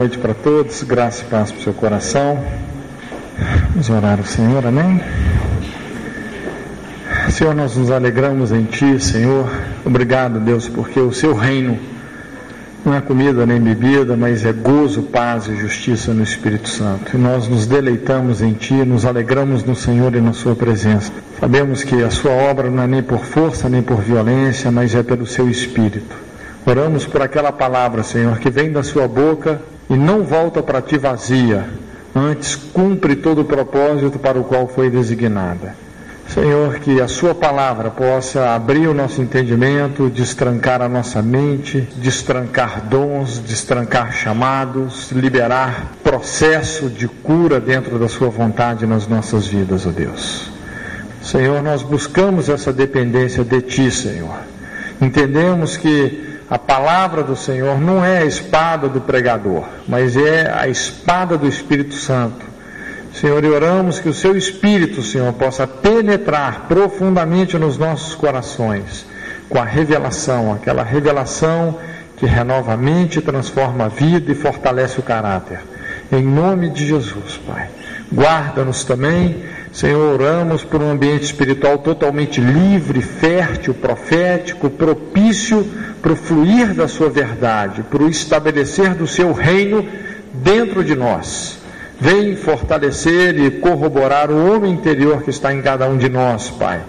noite para todos, graça e paz para o seu coração. Vamos orar ao Senhor, amém? Senhor, nós nos alegramos em Ti, Senhor. Obrigado, Deus, porque o Seu reino não é comida nem bebida, mas é gozo, paz e justiça no Espírito Santo. E nós nos deleitamos em Ti, nos alegramos no Senhor e na Sua presença. Sabemos que a Sua obra não é nem por força nem por violência, mas é pelo Seu Espírito. Oramos por aquela palavra, Senhor, que vem da Sua boca e não volta para ti vazia, antes cumpre todo o propósito para o qual foi designada. Senhor, que a Sua palavra possa abrir o nosso entendimento, destrancar a nossa mente, destrancar dons, destrancar chamados, liberar processo de cura dentro da Sua vontade nas nossas vidas, ó oh Deus. Senhor, nós buscamos essa dependência de Ti, Senhor. Entendemos que a palavra do Senhor não é a espada do pregador, mas é a espada do Espírito Santo. Senhor, e oramos que o seu Espírito, Senhor, possa penetrar profundamente nos nossos corações com a revelação, aquela revelação que renova a mente, transforma a vida e fortalece o caráter. Em nome de Jesus, Pai. Guarda-nos também Senhor, oramos por um ambiente espiritual totalmente livre, fértil, profético, propício para o fluir da Sua verdade, para o estabelecer do Seu reino dentro de nós. Vem fortalecer e corroborar o homem interior que está em cada um de nós, Pai.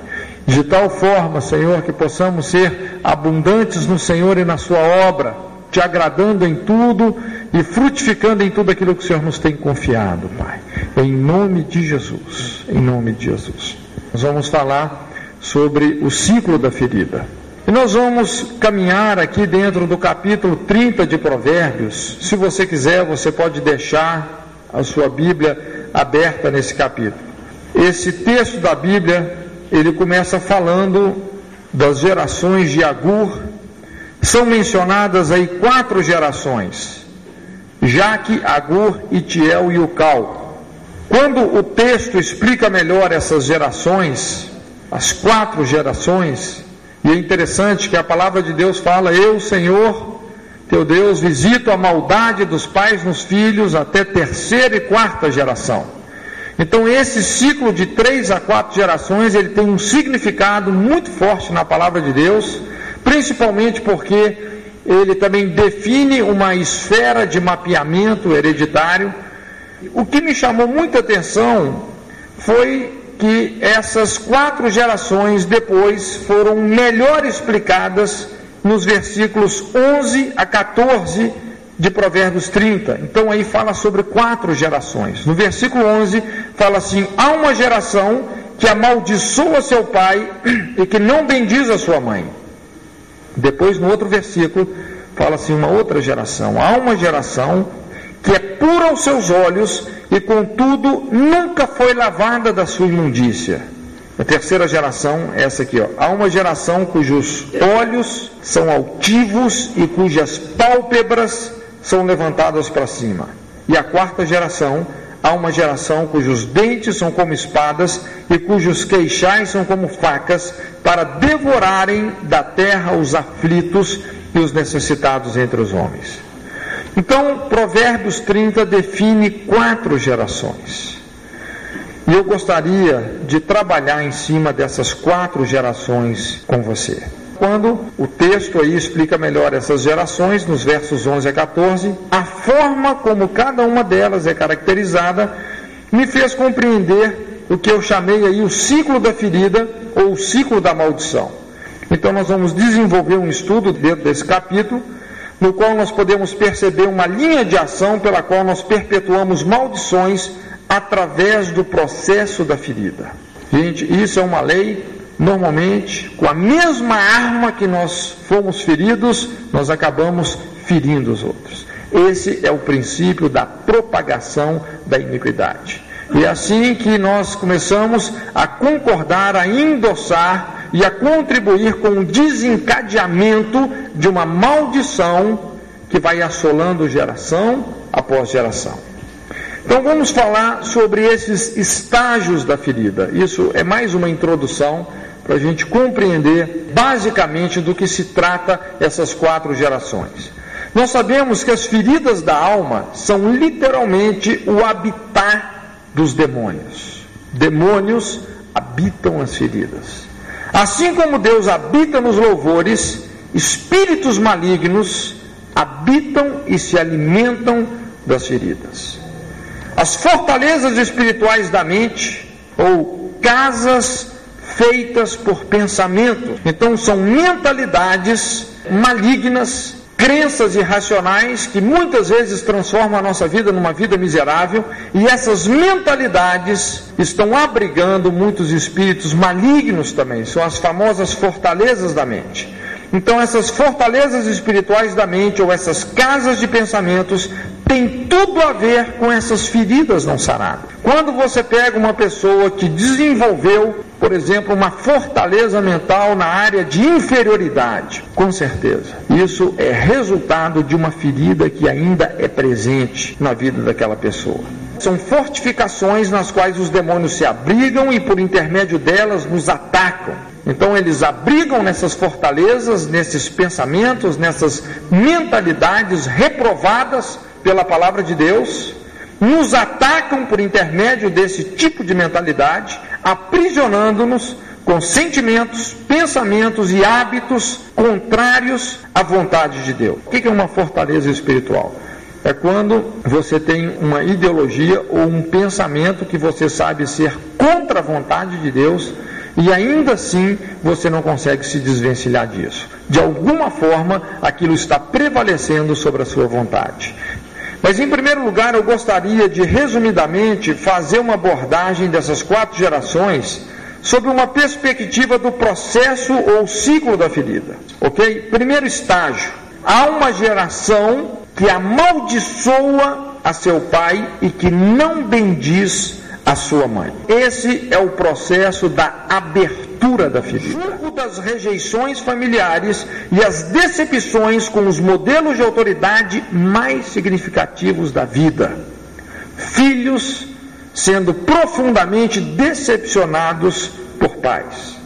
De tal forma, Senhor, que possamos ser abundantes no Senhor e na Sua obra, te agradando em tudo e frutificando em tudo aquilo que o Senhor nos tem confiado, Pai. Em nome de Jesus. Em nome de Jesus. Nós vamos falar sobre o ciclo da ferida. E nós vamos caminhar aqui dentro do capítulo 30 de Provérbios. Se você quiser, você pode deixar a sua Bíblia aberta nesse capítulo. Esse texto da Bíblia, ele começa falando das gerações de Agur. São mencionadas aí quatro gerações. Jaque, Agur, Itiel e Ucal. Quando o texto explica melhor essas gerações, as quatro gerações, e é interessante que a palavra de Deus fala: Eu, Senhor, teu Deus, visito a maldade dos pais nos filhos até terceira e quarta geração. Então, esse ciclo de três a quatro gerações, ele tem um significado muito forte na palavra de Deus, principalmente porque ele também define uma esfera de mapeamento hereditário. O que me chamou muita atenção foi que essas quatro gerações depois foram melhor explicadas nos versículos 11 a 14 de Provérbios 30. Então aí fala sobre quatro gerações. No versículo 11 fala assim: há uma geração que amaldiçoa seu pai e que não bendiz a sua mãe. Depois, no outro versículo, fala assim: uma outra geração. Há uma geração que é pura aos seus olhos e, contudo, nunca foi lavada da sua imundícia. A terceira geração é essa aqui, ó. Há uma geração cujos olhos são altivos e cujas pálpebras são levantadas para cima. E a quarta geração há uma geração cujos dentes são como espadas e cujos queixais são como facas, para devorarem da terra os aflitos e os necessitados entre os homens. Então, Provérbios 30 define quatro gerações. E eu gostaria de trabalhar em cima dessas quatro gerações com você quando o texto aí explica melhor essas gerações, nos versos 11 a 14, a forma como cada uma delas é caracterizada me fez compreender o que eu chamei aí o ciclo da ferida ou o ciclo da maldição. Então nós vamos desenvolver um estudo dentro desse capítulo, no qual nós podemos perceber uma linha de ação pela qual nós perpetuamos maldições através do processo da ferida. Gente, isso é uma lei normalmente, com a mesma arma que nós fomos feridos, nós acabamos ferindo os outros. Esse é o princípio da propagação da iniquidade. E é assim que nós começamos a concordar, a endossar e a contribuir com o desencadeamento de uma maldição que vai assolando geração após geração. Então vamos falar sobre esses estágios da ferida. Isso é mais uma introdução para a gente compreender basicamente do que se trata essas quatro gerações. Nós sabemos que as feridas da alma são literalmente o habitat dos demônios. Demônios habitam as feridas. Assim como Deus habita nos louvores, espíritos malignos habitam e se alimentam das feridas. As fortalezas espirituais da mente, ou casas feitas por pensamento, então são mentalidades malignas crenças irracionais que muitas vezes transformam a nossa vida numa vida miserável, e essas mentalidades estão abrigando muitos espíritos malignos também, são as famosas fortalezas da mente. Então, essas fortalezas espirituais da mente, ou essas casas de pensamentos, têm tudo a ver com essas feridas não saradas. Quando você pega uma pessoa que desenvolveu, por exemplo, uma fortaleza mental na área de inferioridade, com certeza, isso é resultado de uma ferida que ainda é presente na vida daquela pessoa. São fortificações nas quais os demônios se abrigam e, por intermédio delas, nos atacam. Então eles abrigam nessas fortalezas, nesses pensamentos, nessas mentalidades reprovadas pela palavra de Deus, nos atacam por intermédio desse tipo de mentalidade, aprisionando-nos com sentimentos, pensamentos e hábitos contrários à vontade de Deus. O que é uma fortaleza espiritual? É quando você tem uma ideologia ou um pensamento que você sabe ser contra a vontade de Deus e ainda assim você não consegue se desvencilhar disso. De alguma forma, aquilo está prevalecendo sobre a sua vontade. Mas em primeiro lugar, eu gostaria de resumidamente fazer uma abordagem dessas quatro gerações sobre uma perspectiva do processo ou ciclo da ferida. Ok? Primeiro estágio: há uma geração que amaldiçoa a seu pai e que não bendiz a sua mãe. Esse é o processo da abertura da ferida. Junto das rejeições familiares e as decepções com os modelos de autoridade mais significativos da vida. Filhos sendo profundamente decepcionados por pais.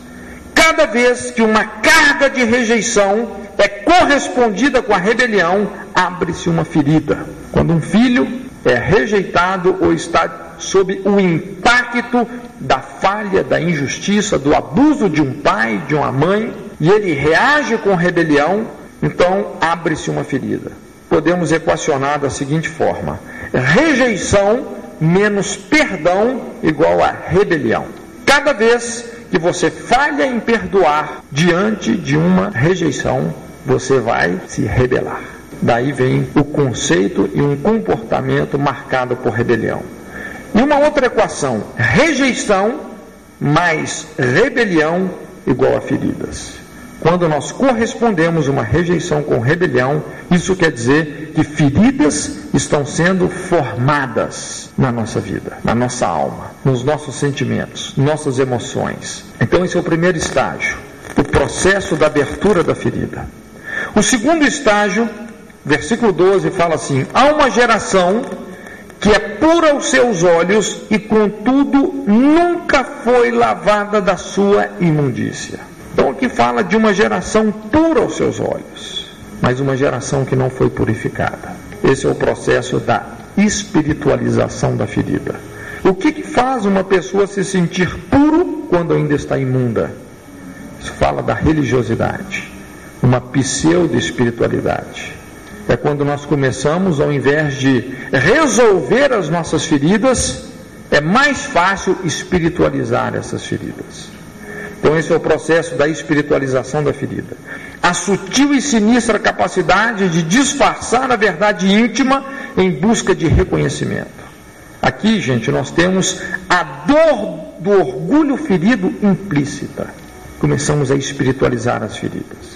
Cada vez que uma carga de rejeição é correspondida com a rebelião, abre-se uma ferida. Quando um filho é rejeitado ou está sob o impacto da falha, da injustiça, do abuso de um pai, de uma mãe, e ele reage com rebelião, então abre-se uma ferida. Podemos equacionar da seguinte forma: rejeição menos perdão igual a rebelião. Cada vez que você falha em perdoar diante de uma rejeição, você vai se rebelar. Daí vem o conceito e um comportamento marcado por rebelião. E uma outra equação: rejeição mais rebelião igual a feridas. Quando nós correspondemos uma rejeição com rebelião, isso quer dizer que feridas estão sendo formadas na nossa vida, na nossa alma, nos nossos sentimentos, nossas emoções. Então, esse é o primeiro estágio, o processo da abertura da ferida. O segundo estágio, versículo 12, fala assim: há uma geração que é pura aos seus olhos e, contudo, nunca foi lavada da sua imundícia. Então, aqui fala de uma geração pura aos seus olhos, mas uma geração que não foi purificada. Esse é o processo da espiritualização da ferida. O que, que faz uma pessoa se sentir puro quando ainda está imunda? Isso fala da religiosidade, uma pseudo-espiritualidade. É quando nós começamos, ao invés de resolver as nossas feridas, é mais fácil espiritualizar essas feridas. Então, esse é o processo da espiritualização da ferida. A sutil e sinistra capacidade de disfarçar a verdade íntima em busca de reconhecimento. Aqui, gente, nós temos a dor do orgulho ferido implícita. Começamos a espiritualizar as feridas.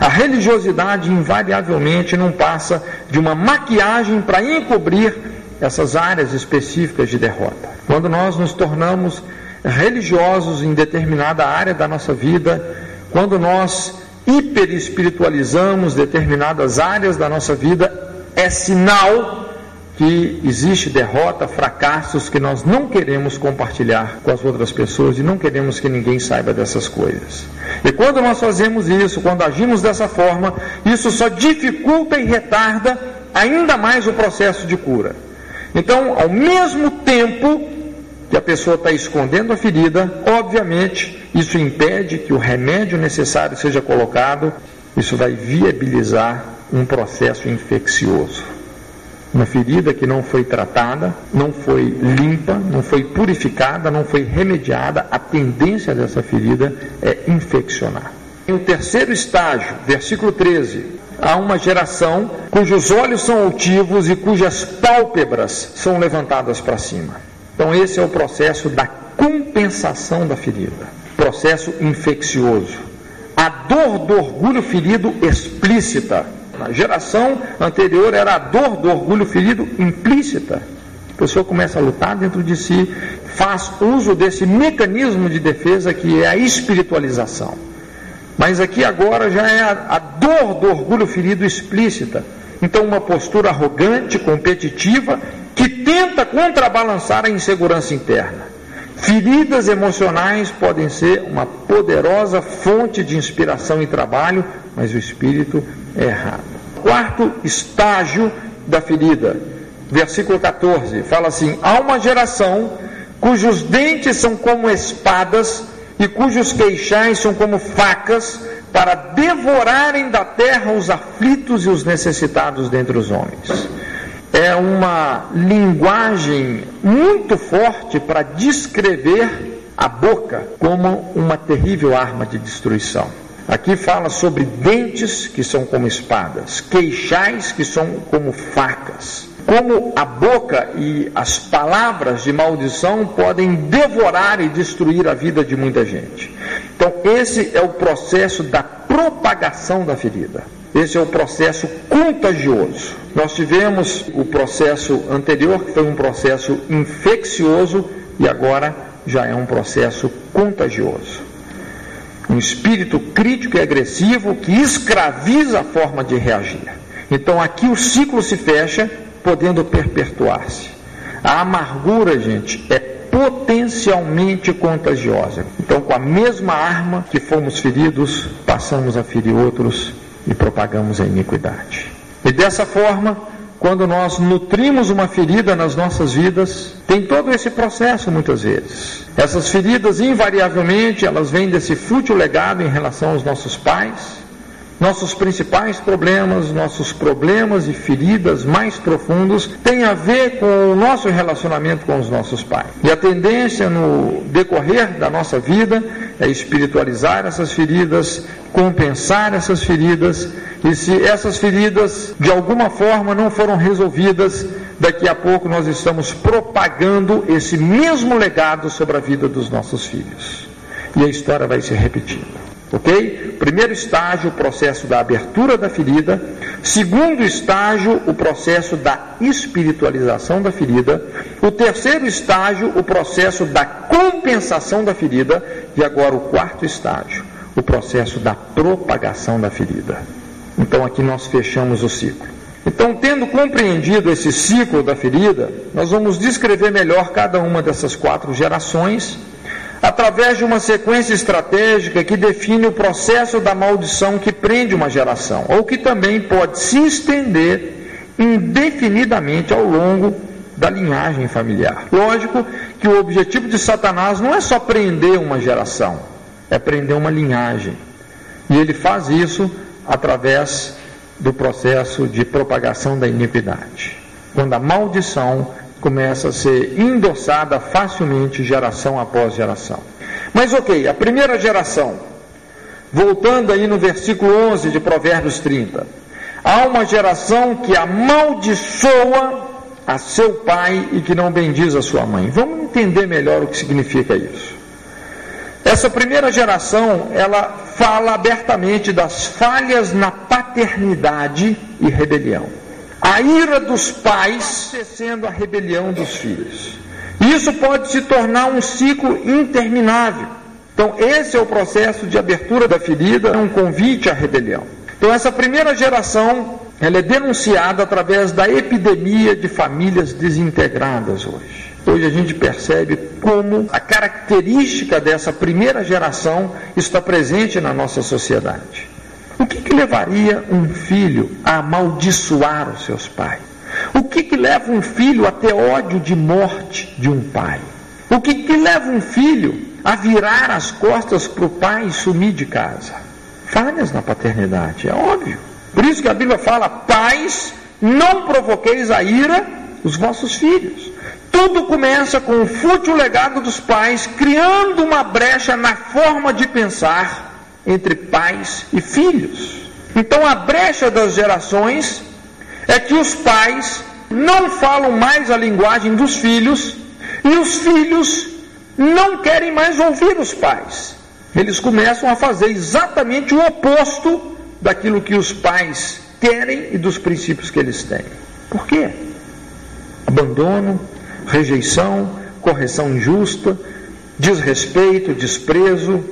A religiosidade invariavelmente não passa de uma maquiagem para encobrir essas áreas específicas de derrota. Quando nós nos tornamos religiosos em determinada área da nossa vida, quando nós hiperespiritualizamos determinadas áreas da nossa vida, é sinal que existe derrota, fracassos que nós não queremos compartilhar com as outras pessoas e não queremos que ninguém saiba dessas coisas. E quando nós fazemos isso, quando agimos dessa forma, isso só dificulta e retarda ainda mais o processo de cura. Então, ao mesmo tempo que a pessoa está escondendo a ferida, obviamente, isso impede que o remédio necessário seja colocado, isso vai viabilizar um processo infeccioso. Uma ferida que não foi tratada, não foi limpa, não foi purificada, não foi remediada, a tendência dessa ferida é infeccionar. Em o terceiro estágio, versículo 13, há uma geração cujos olhos são altivos e cujas pálpebras são levantadas para cima. Então, esse é o processo da compensação da ferida, processo infeccioso. A dor do orgulho ferido explícita na geração anterior era a dor do orgulho ferido implícita. A pessoa começa a lutar dentro de si, faz uso desse mecanismo de defesa que é a espiritualização. Mas aqui agora já é a, a dor do orgulho ferido explícita. Então, uma postura arrogante, competitiva, que tenta contrabalançar a insegurança interna. Feridas emocionais podem ser uma poderosa fonte de inspiração e trabalho, mas o espírito errado. Quarto estágio da ferida, versículo 14, fala assim: há uma geração cujos dentes são como espadas e cujos queixais são como facas para devorarem da terra os aflitos e os necessitados dentre os homens é uma linguagem muito forte para descrever a boca como uma terrível arma de destruição. Aqui fala sobre dentes que são como espadas, queixais que são como facas. Como a boca e as palavras de maldição podem devorar e destruir a vida de muita gente. Então, esse é o processo da propagação da ferida. Esse é o processo contagioso. Nós tivemos o processo anterior, que foi um processo infeccioso, e agora já é um processo contagioso. Um espírito crítico e agressivo que escraviza a forma de reagir. Então aqui o ciclo se fecha, podendo perpetuar-se. A amargura, gente, é potencialmente contagiosa. Então, com a mesma arma que fomos feridos, passamos a ferir outros e propagamos a iniquidade. E dessa forma, quando nós nutrimos uma ferida nas nossas vidas, tem todo esse processo muitas vezes. Essas feridas, invariavelmente, elas vêm desse fútil legado em relação aos nossos pais, nossos principais problemas, nossos problemas e feridas mais profundos têm a ver com o nosso relacionamento com os nossos pais. E a tendência no decorrer da nossa vida é espiritualizar essas feridas, compensar essas feridas, e se essas feridas de alguma forma não foram resolvidas, daqui a pouco nós estamos propagando esse mesmo legado sobre a vida dos nossos filhos. E a história vai se repetindo. Ok? Primeiro estágio, o processo da abertura da ferida. Segundo estágio, o processo da espiritualização da ferida. O terceiro estágio, o processo da compensação da ferida. E agora o quarto estágio, o processo da propagação da ferida. Então aqui nós fechamos o ciclo. Então, tendo compreendido esse ciclo da ferida, nós vamos descrever melhor cada uma dessas quatro gerações através de uma sequência estratégica que define o processo da maldição que prende uma geração, ou que também pode se estender indefinidamente ao longo da linhagem familiar. Lógico que o objetivo de Satanás não é só prender uma geração, é prender uma linhagem. E ele faz isso através do processo de propagação da iniquidade. Quando a maldição começa a ser endossada facilmente geração após geração. Mas ok, a primeira geração, voltando aí no versículo 11 de Provérbios 30, há uma geração que amaldiçoa a seu pai e que não bendiz a sua mãe. Vamos entender melhor o que significa isso. Essa primeira geração, ela fala abertamente das falhas na paternidade e rebelião a ira dos pais sendo a rebelião dos filhos. Isso pode se tornar um ciclo interminável. Então, esse é o processo de abertura da ferida, é um convite à rebelião. Então, essa primeira geração ela é denunciada através da epidemia de famílias desintegradas hoje. Hoje a gente percebe como a característica dessa primeira geração está presente na nossa sociedade. O que, que levaria um filho a amaldiçoar os seus pais? O que, que leva um filho a ter ódio de morte de um pai? O que, que leva um filho a virar as costas para o pai e sumir de casa? Falhas na paternidade, é óbvio. Por isso que a Bíblia fala: pais, não provoqueis a ira os vossos filhos. Tudo começa com o fútil legado dos pais, criando uma brecha na forma de pensar entre pais e filhos. Então, a brecha das gerações é que os pais não falam mais a linguagem dos filhos e os filhos não querem mais ouvir os pais. Eles começam a fazer exatamente o oposto daquilo que os pais querem e dos princípios que eles têm. Por quê? Abandono, rejeição, correção injusta, desrespeito, desprezo,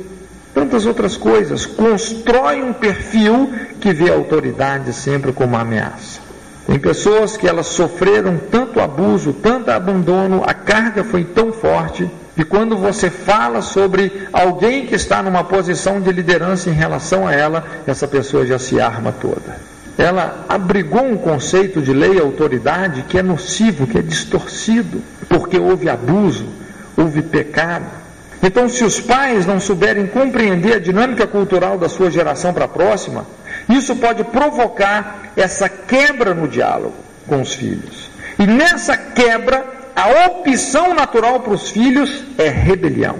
tantas outras coisas. Constrói um perfil que vê a autoridade sempre como ameaça. Tem pessoas que elas sofreram tanto abuso, tanto abandono, a carga foi tão forte que quando você fala sobre alguém que está numa posição de liderança em relação a ela, essa pessoa já se arma toda. Ela abrigou um conceito de lei e autoridade que é nocivo, que é distorcido, porque houve abuso, houve pecado. Então, se os pais não souberem compreender a dinâmica cultural da sua geração para a próxima, isso pode provocar essa quebra no diálogo com os filhos. E nessa quebra, a opção natural para os filhos é rebelião.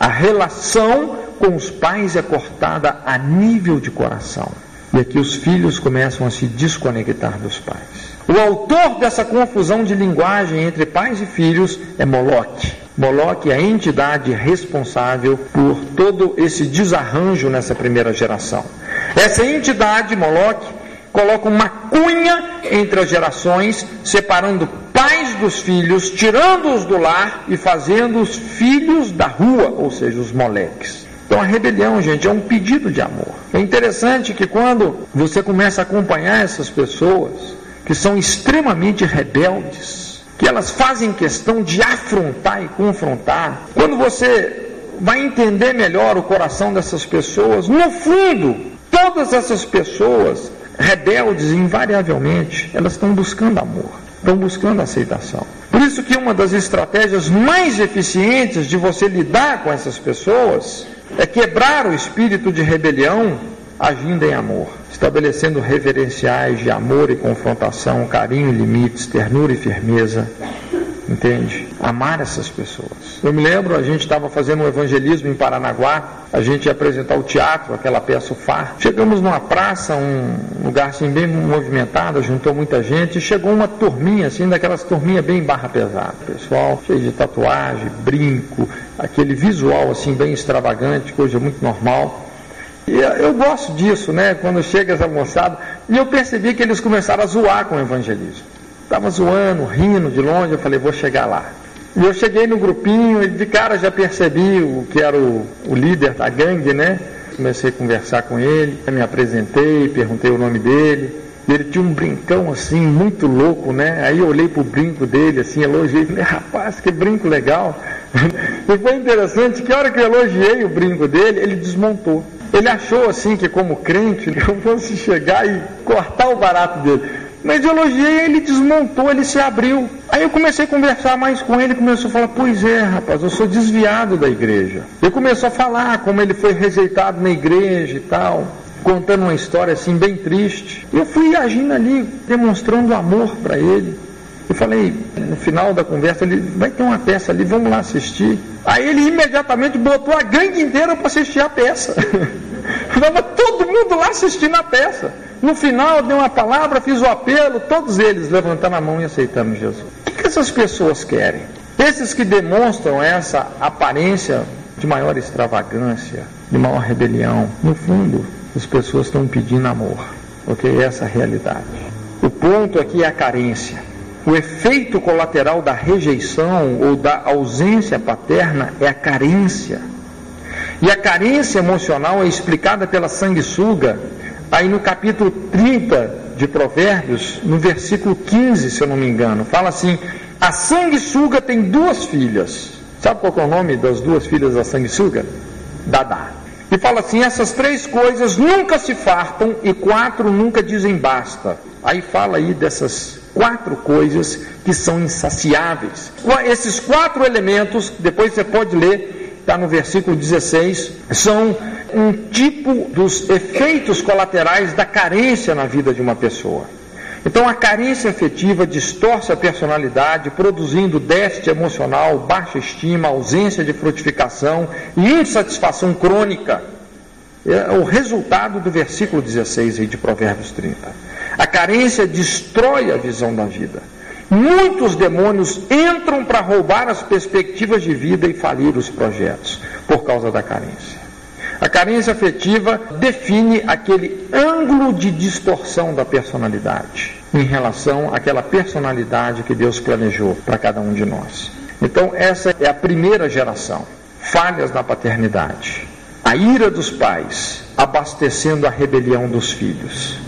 A relação com os pais é cortada a nível de coração. E aqui os filhos começam a se desconectar dos pais. O autor dessa confusão de linguagem entre pais e filhos é Moloque. Moloque é a entidade responsável por todo esse desarranjo nessa primeira geração. Essa entidade, Moloque, coloca uma cunha entre as gerações, separando pais dos filhos, tirando-os do lar e fazendo os filhos da rua, ou seja, os moleques. Então a rebelião, gente, é um pedido de amor. É interessante que quando você começa a acompanhar essas pessoas que são extremamente rebeldes, que elas fazem questão de afrontar e confrontar, quando você vai entender melhor o coração dessas pessoas, no fundo, todas essas pessoas rebeldes, invariavelmente, elas estão buscando amor, estão buscando aceitação. Por isso que uma das estratégias mais eficientes de você lidar com essas pessoas é quebrar o espírito de rebelião agindo em amor, estabelecendo reverenciais de amor e confrontação, carinho e limites, ternura e firmeza, entende? Amar essas pessoas. Eu me lembro, a gente estava fazendo um evangelismo em Paranaguá, a gente ia apresentar o teatro, aquela peça o Far. Chegamos numa praça, um lugar assim bem movimentado, juntou muita gente, e chegou uma turminha assim, daquelas turminhas bem barra pesada. Pessoal cheio de tatuagem, brinco, aquele visual assim bem extravagante, coisa muito normal. Eu gosto disso, né? Quando chega essa moçada, e eu percebi que eles começaram a zoar com o evangelismo. Estava zoando, rindo de longe, eu falei, vou chegar lá. E eu cheguei no grupinho e de cara já percebi o que era o, o líder da gangue, né? Comecei a conversar com ele, me apresentei, perguntei o nome dele. Ele tinha um brincão assim, muito louco, né? Aí eu olhei pro brinco dele, assim, elogiei, falei, rapaz, que brinco legal. e foi interessante que a hora que eu elogiei o brinco dele, ele desmontou. Ele achou assim que como crente eu fosse chegar e cortar o barato dele. Mas eu elogiei, ele desmontou, ele se abriu. Aí eu comecei a conversar mais com ele, começou a falar, pois é, rapaz, eu sou desviado da igreja. Ele começou a falar como ele foi rejeitado na igreja e tal, contando uma história assim bem triste. Eu fui agindo ali, demonstrando amor para ele. Eu falei, no final da conversa, ele vai ter uma peça ali, vamos lá assistir. Aí ele imediatamente botou a gangue inteira para assistir a peça. Estava todo mundo lá assistindo a peça. No final, eu dei uma palavra, fiz o apelo, todos eles levantando a mão e aceitando Jesus. O que, que essas pessoas querem? Esses que demonstram essa aparência de maior extravagância, de maior rebelião, no fundo, as pessoas estão pedindo amor, ok? Essa é a realidade. O ponto aqui é a carência. O efeito colateral da rejeição ou da ausência paterna é a carência. E a carência emocional é explicada pela sanguessuga aí no capítulo 30 de Provérbios, no versículo 15, se eu não me engano, fala assim: a sanguessuga tem duas filhas. Sabe qual é o nome das duas filhas da sanguessuga? Dadá. E fala assim: essas três coisas nunca se fartam e quatro nunca dizem basta. Aí fala aí dessas quatro coisas que são insaciáveis. Esses quatro elementos, depois você pode ler, está no versículo 16, são um tipo dos efeitos colaterais da carência na vida de uma pessoa. Então, a carência afetiva distorce a personalidade, produzindo déficit emocional, baixa estima, ausência de frutificação e insatisfação crônica. É o resultado do versículo 16 aí de Provérbios 30. A carência destrói a visão da vida. Muitos demônios entram para roubar as perspectivas de vida e falir os projetos por causa da carência. A carência afetiva define aquele ângulo de distorção da personalidade em relação àquela personalidade que Deus planejou para cada um de nós. Então, essa é a primeira geração. Falhas na paternidade. A ira dos pais abastecendo a rebelião dos filhos.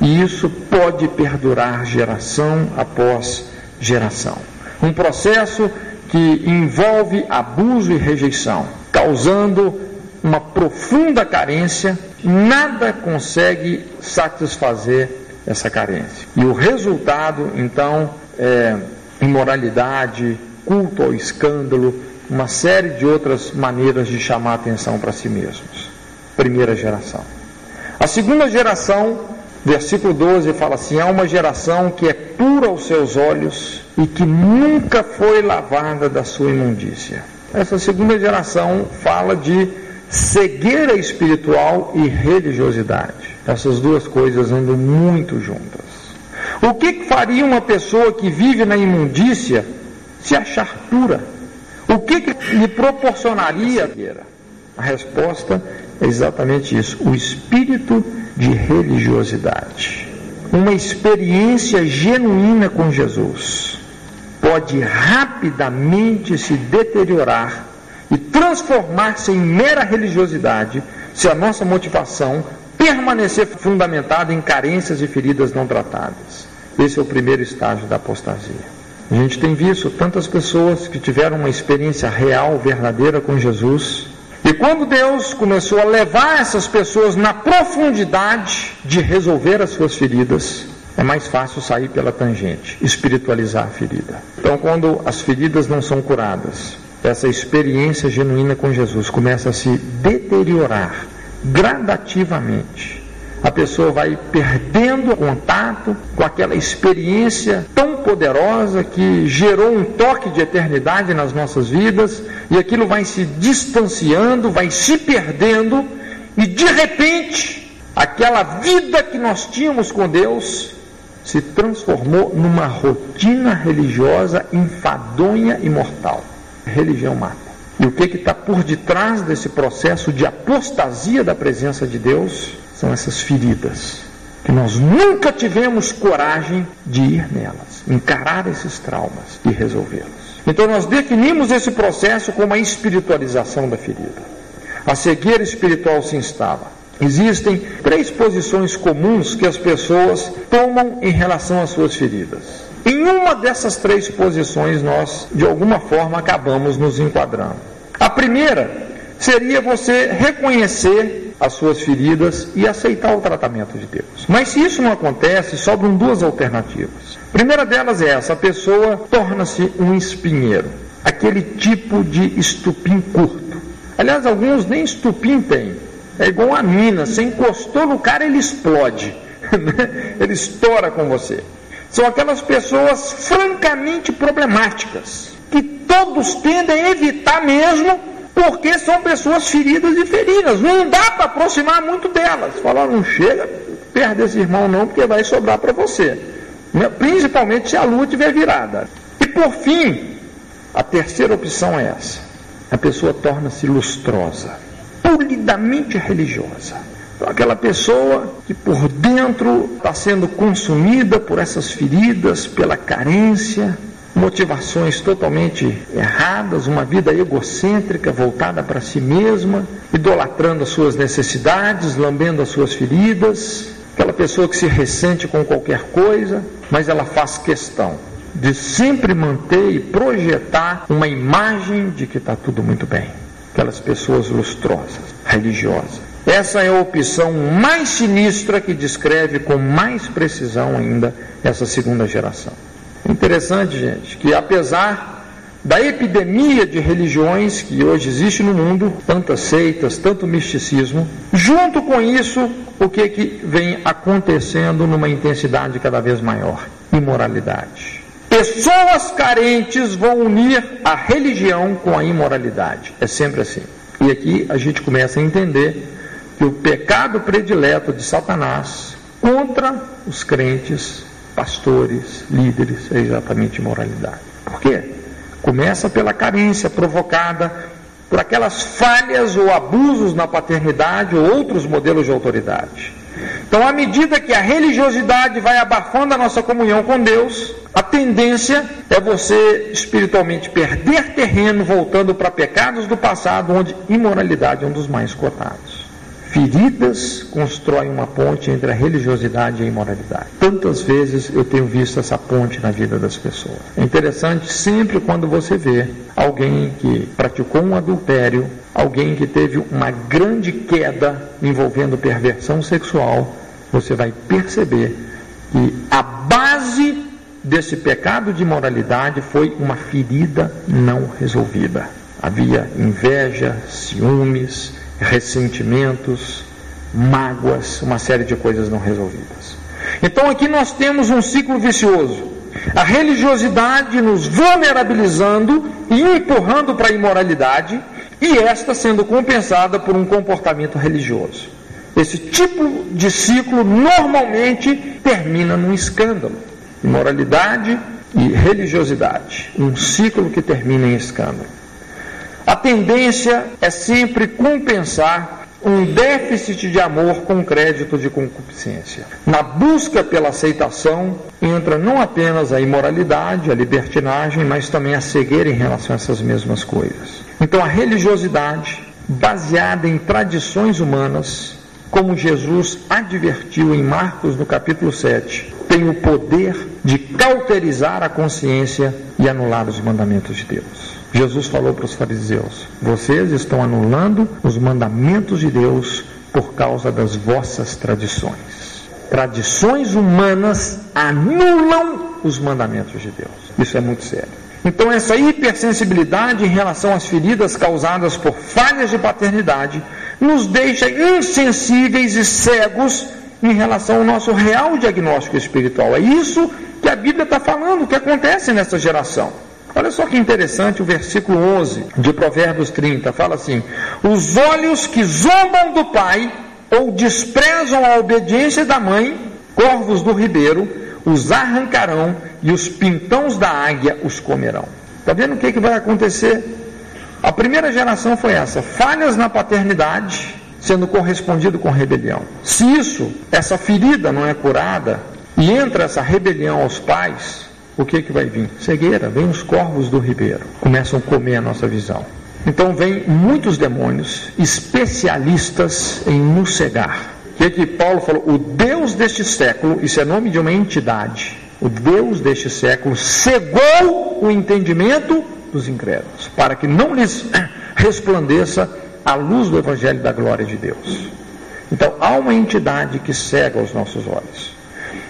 E isso pode perdurar geração após geração. Um processo que envolve abuso e rejeição, causando uma profunda carência, nada consegue satisfazer essa carência. E o resultado, então, é imoralidade, culto ao escândalo, uma série de outras maneiras de chamar atenção para si mesmos. Primeira geração. A segunda geração, versículo 12, fala assim: há uma geração que é pura aos seus olhos e que nunca foi lavada da sua imundícia. Essa segunda geração fala de cegueira espiritual e religiosidade. Essas duas coisas andam muito juntas. O que faria uma pessoa que vive na imundícia se achar pura? O que, que lhe proporcionaria? A resposta é exatamente isso: o espírito de religiosidade. Uma experiência genuína com Jesus pode rapidamente se deteriorar e transformar-se em mera religiosidade se a nossa motivação permanecer fundamentada em carências e feridas não tratadas. Esse é o primeiro estágio da apostasia. A gente tem visto tantas pessoas que tiveram uma experiência real, verdadeira com Jesus. E quando Deus começou a levar essas pessoas na profundidade de resolver as suas feridas, é mais fácil sair pela tangente, espiritualizar a ferida. Então, quando as feridas não são curadas, essa experiência genuína com Jesus começa a se deteriorar gradativamente. A pessoa vai perdendo contato com aquela experiência tão poderosa que gerou um toque de eternidade nas nossas vidas, e aquilo vai se distanciando, vai se perdendo, e de repente, aquela vida que nós tínhamos com Deus se transformou numa rotina religiosa enfadonha e mortal religião mata. E o que está por detrás desse processo de apostasia da presença de Deus são essas feridas, que nós nunca tivemos coragem de ir nelas, encarar esses traumas e resolvê-los. Então nós definimos esse processo como a espiritualização da ferida. A cegueira espiritual se instala. Existem três posições comuns que as pessoas tomam em relação às suas feridas. Em uma dessas três posições, nós, de alguma forma, acabamos nos enquadrando. A primeira seria você reconhecer as suas feridas e aceitar o tratamento de Deus. Mas se isso não acontece, sobram duas alternativas. A primeira delas é essa: a pessoa torna-se um espinheiro, aquele tipo de estupim curto. Aliás, alguns nem estupim têm. É igual a mina, você encostou no cara, ele explode. Né? ele estoura com você. São aquelas pessoas francamente problemáticas, que todos tendem a evitar mesmo, porque são pessoas feridas e feridas. Não dá para aproximar muito delas. Falar, não chega perto desse irmão não, porque vai sobrar para você. Né? Principalmente se a lua estiver virada. E por fim, a terceira opção é essa. A pessoa torna-se lustrosa, polidamente religiosa aquela pessoa que por dentro está sendo consumida por essas feridas, pela carência, motivações totalmente erradas, uma vida egocêntrica voltada para si mesma, idolatrando as suas necessidades, lambendo as suas feridas. Aquela pessoa que se ressente com qualquer coisa, mas ela faz questão de sempre manter e projetar uma imagem de que está tudo muito bem. Aquelas pessoas lustrosas, religiosas. Essa é a opção mais sinistra que descreve com mais precisão ainda essa segunda geração. Interessante, gente, que apesar da epidemia de religiões que hoje existe no mundo, tantas seitas, tanto misticismo, junto com isso, o que, que vem acontecendo numa intensidade cada vez maior? Imoralidade. Pessoas carentes vão unir a religião com a imoralidade. É sempre assim. E aqui a gente começa a entender que o pecado predileto de Satanás contra os crentes, pastores, líderes é exatamente imoralidade. Por quê? Começa pela carência provocada por aquelas falhas ou abusos na paternidade ou outros modelos de autoridade. Então, à medida que a religiosidade vai abafando a nossa comunhão com Deus, a tendência é você espiritualmente perder terreno, voltando para pecados do passado, onde imoralidade é um dos mais cotados. Feridas constroem uma ponte entre a religiosidade e a imoralidade. Tantas vezes eu tenho visto essa ponte na vida das pessoas. É interessante sempre quando você vê alguém que praticou um adultério, alguém que teve uma grande queda envolvendo perversão sexual, você vai perceber que a base desse pecado de imoralidade foi uma ferida não resolvida. Havia inveja, ciúmes, ressentimentos, mágoas, uma série de coisas não resolvidas. Então aqui nós temos um ciclo vicioso. A religiosidade nos vulnerabilizando e empurrando para a imoralidade, e esta sendo compensada por um comportamento religioso. Esse tipo de ciclo normalmente termina num escândalo. Imoralidade e religiosidade. Um ciclo que termina em escândalo. A tendência é sempre compensar um déficit de amor com crédito de concupiscência. Na busca pela aceitação entra não apenas a imoralidade, a libertinagem, mas também a cegueira em relação a essas mesmas coisas. Então a religiosidade, baseada em tradições humanas, como Jesus advertiu em Marcos no capítulo 7, tem o poder de cauterizar a consciência e anular os mandamentos de Deus. Jesus falou para os fariseus: Vocês estão anulando os mandamentos de Deus por causa das vossas tradições. Tradições humanas anulam os mandamentos de Deus. Isso é muito sério. Então, essa hipersensibilidade em relação às feridas causadas por falhas de paternidade nos deixa insensíveis e cegos em relação ao nosso real diagnóstico espiritual. É isso que a Bíblia está falando, que acontece nessa geração. Olha só que interessante o versículo 11 de Provérbios 30, fala assim: Os olhos que zombam do pai ou desprezam a obediência da mãe, corvos do ribeiro, os arrancarão e os pintões da águia os comerão. Está vendo o que, que vai acontecer? A primeira geração foi essa: falhas na paternidade, sendo correspondido com rebelião. Se isso, essa ferida não é curada, e entra essa rebelião aos pais, o que, que vai vir? Cegueira, vem os corvos do ribeiro, começam a comer a nossa visão. Então vem muitos demônios especialistas em nos cegar. Que, que Paulo falou? O Deus deste século, isso é nome de uma entidade, o Deus deste século cegou o entendimento dos incrédulos, para que não lhes resplandeça a luz do Evangelho da glória de Deus. Então há uma entidade que cega os nossos olhos.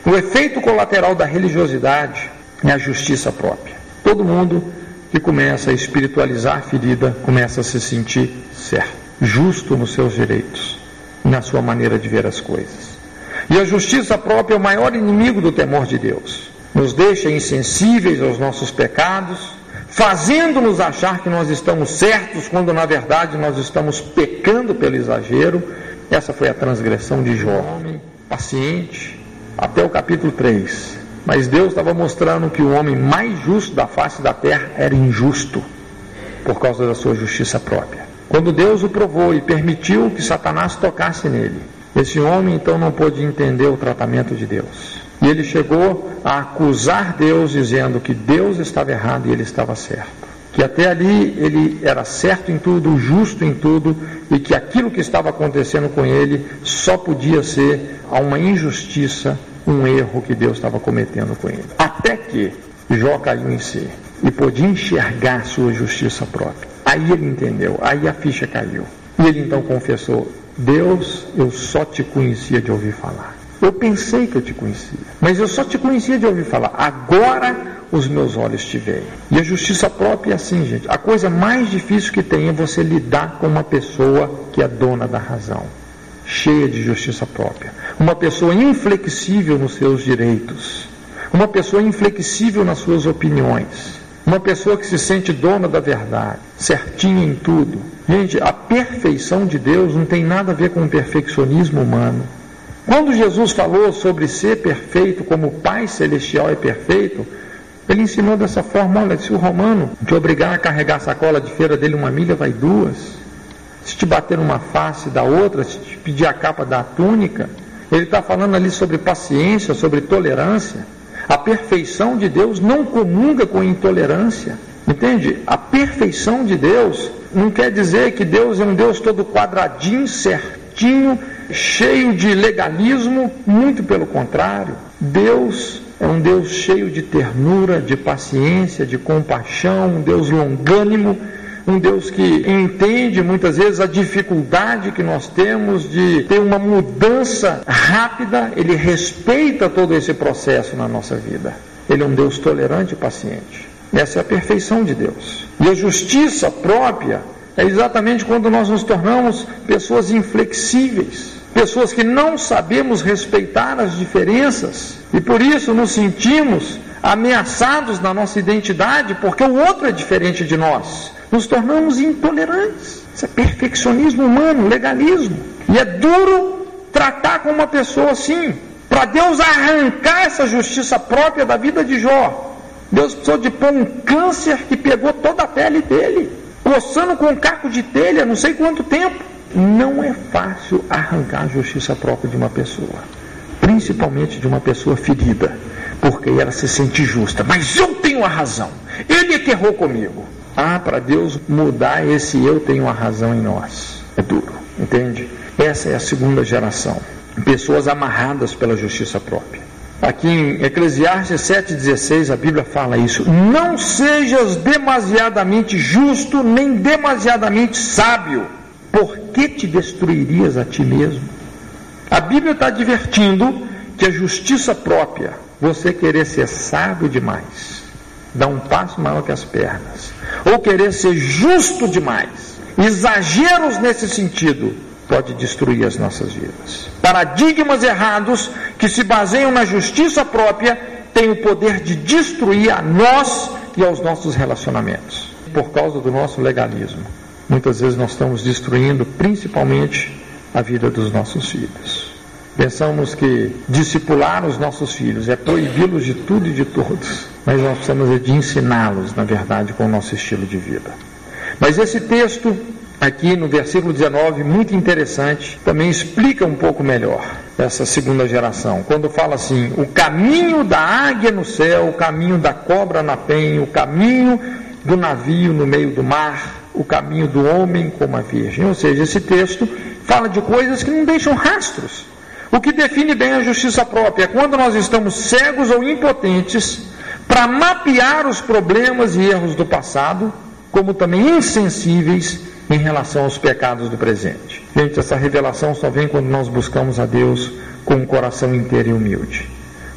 O efeito colateral da religiosidade é a justiça própria. Todo mundo que começa a espiritualizar a ferida começa a se sentir certo, justo nos seus direitos na sua maneira de ver as coisas. E a justiça própria é o maior inimigo do temor de Deus. Nos deixa insensíveis aos nossos pecados, fazendo-nos achar que nós estamos certos, quando na verdade nós estamos pecando pelo exagero. Essa foi a transgressão de Jó. Paciente, até o capítulo 3. Mas Deus estava mostrando que o homem mais justo da face da terra era injusto por causa da sua justiça própria. Quando Deus o provou e permitiu que Satanás tocasse nele, esse homem então não pôde entender o tratamento de Deus. E ele chegou a acusar Deus, dizendo que Deus estava errado e ele estava certo. que até ali ele era certo em tudo, justo em tudo, e que aquilo que estava acontecendo com ele só podia ser a uma injustiça, um erro que Deus estava cometendo com ele. Até que Jó caiu em si e pôde enxergar sua justiça própria. Aí ele entendeu, aí a ficha caiu. E ele então confessou: Deus, eu só te conhecia de ouvir falar. Eu pensei que eu te conhecia, mas eu só te conhecia de ouvir falar. Agora os meus olhos te veem. E a justiça própria é assim, gente. A coisa mais difícil que tem é você lidar com uma pessoa que é dona da razão, cheia de justiça própria. Uma pessoa inflexível nos seus direitos. Uma pessoa inflexível nas suas opiniões. Uma pessoa que se sente dona da verdade, certinha em tudo. Gente, a perfeição de Deus não tem nada a ver com o perfeccionismo humano. Quando Jesus falou sobre ser perfeito como o Pai Celestial é perfeito, ele ensinou dessa forma: olha, se o romano te obrigar a carregar a sacola de feira dele uma milha, vai duas. Se te bater numa face, da outra. Se te pedir a capa da túnica. Ele está falando ali sobre paciência, sobre tolerância. A perfeição de Deus não comunga com intolerância. Entende? A perfeição de Deus não quer dizer que Deus é um Deus todo quadradinho, certinho, cheio de legalismo. Muito pelo contrário. Deus é um Deus cheio de ternura, de paciência, de compaixão, um Deus longânimo, um Deus que entende muitas vezes a dificuldade que nós temos de ter uma mudança rápida, ele respeita todo esse processo na nossa vida. Ele é um Deus tolerante e paciente. Essa é a perfeição de Deus. E a justiça própria é exatamente quando nós nos tornamos pessoas inflexíveis pessoas que não sabemos respeitar as diferenças e por isso nos sentimos ameaçados na nossa identidade porque o outro é diferente de nós. Nos tornamos intolerantes. Isso é perfeccionismo humano, legalismo. E é duro tratar com uma pessoa assim. Para Deus arrancar essa justiça própria da vida de Jó. Deus precisou de pôr um câncer que pegou toda a pele dele, coçando com um caco de telha, não sei quanto tempo. Não é fácil arrancar a justiça própria de uma pessoa, principalmente de uma pessoa ferida, porque ela se sente justa. Mas eu tenho a razão, ele é que errou comigo. Ah, para Deus mudar esse eu tenho a razão em nós. É duro, entende? Essa é a segunda geração. Pessoas amarradas pela justiça própria. Aqui em Eclesiastes 7,16 a Bíblia fala isso. Não sejas demasiadamente justo, nem demasiadamente sábio por que te destruirias a ti mesmo? A Bíblia está advertindo que a justiça própria, você querer ser sábio demais, dar um passo maior que as pernas, ou querer ser justo demais, exageros nesse sentido, pode destruir as nossas vidas. Paradigmas errados que se baseiam na justiça própria têm o poder de destruir a nós e aos nossos relacionamentos, por causa do nosso legalismo muitas vezes nós estamos destruindo principalmente a vida dos nossos filhos. Pensamos que discipular os nossos filhos é proibi-los de tudo e de todos, mas nós precisamos de ensiná-los, na verdade, com o nosso estilo de vida. Mas esse texto, aqui no versículo 19, muito interessante, também explica um pouco melhor essa segunda geração. Quando fala assim: o caminho da águia no céu, o caminho da cobra na penha, o caminho do navio no meio do mar, o caminho do homem como a virgem. Ou seja, esse texto fala de coisas que não deixam rastros. O que define bem a justiça própria é quando nós estamos cegos ou impotentes para mapear os problemas e erros do passado, como também insensíveis em relação aos pecados do presente. Gente, essa revelação só vem quando nós buscamos a Deus com um coração inteiro e humilde.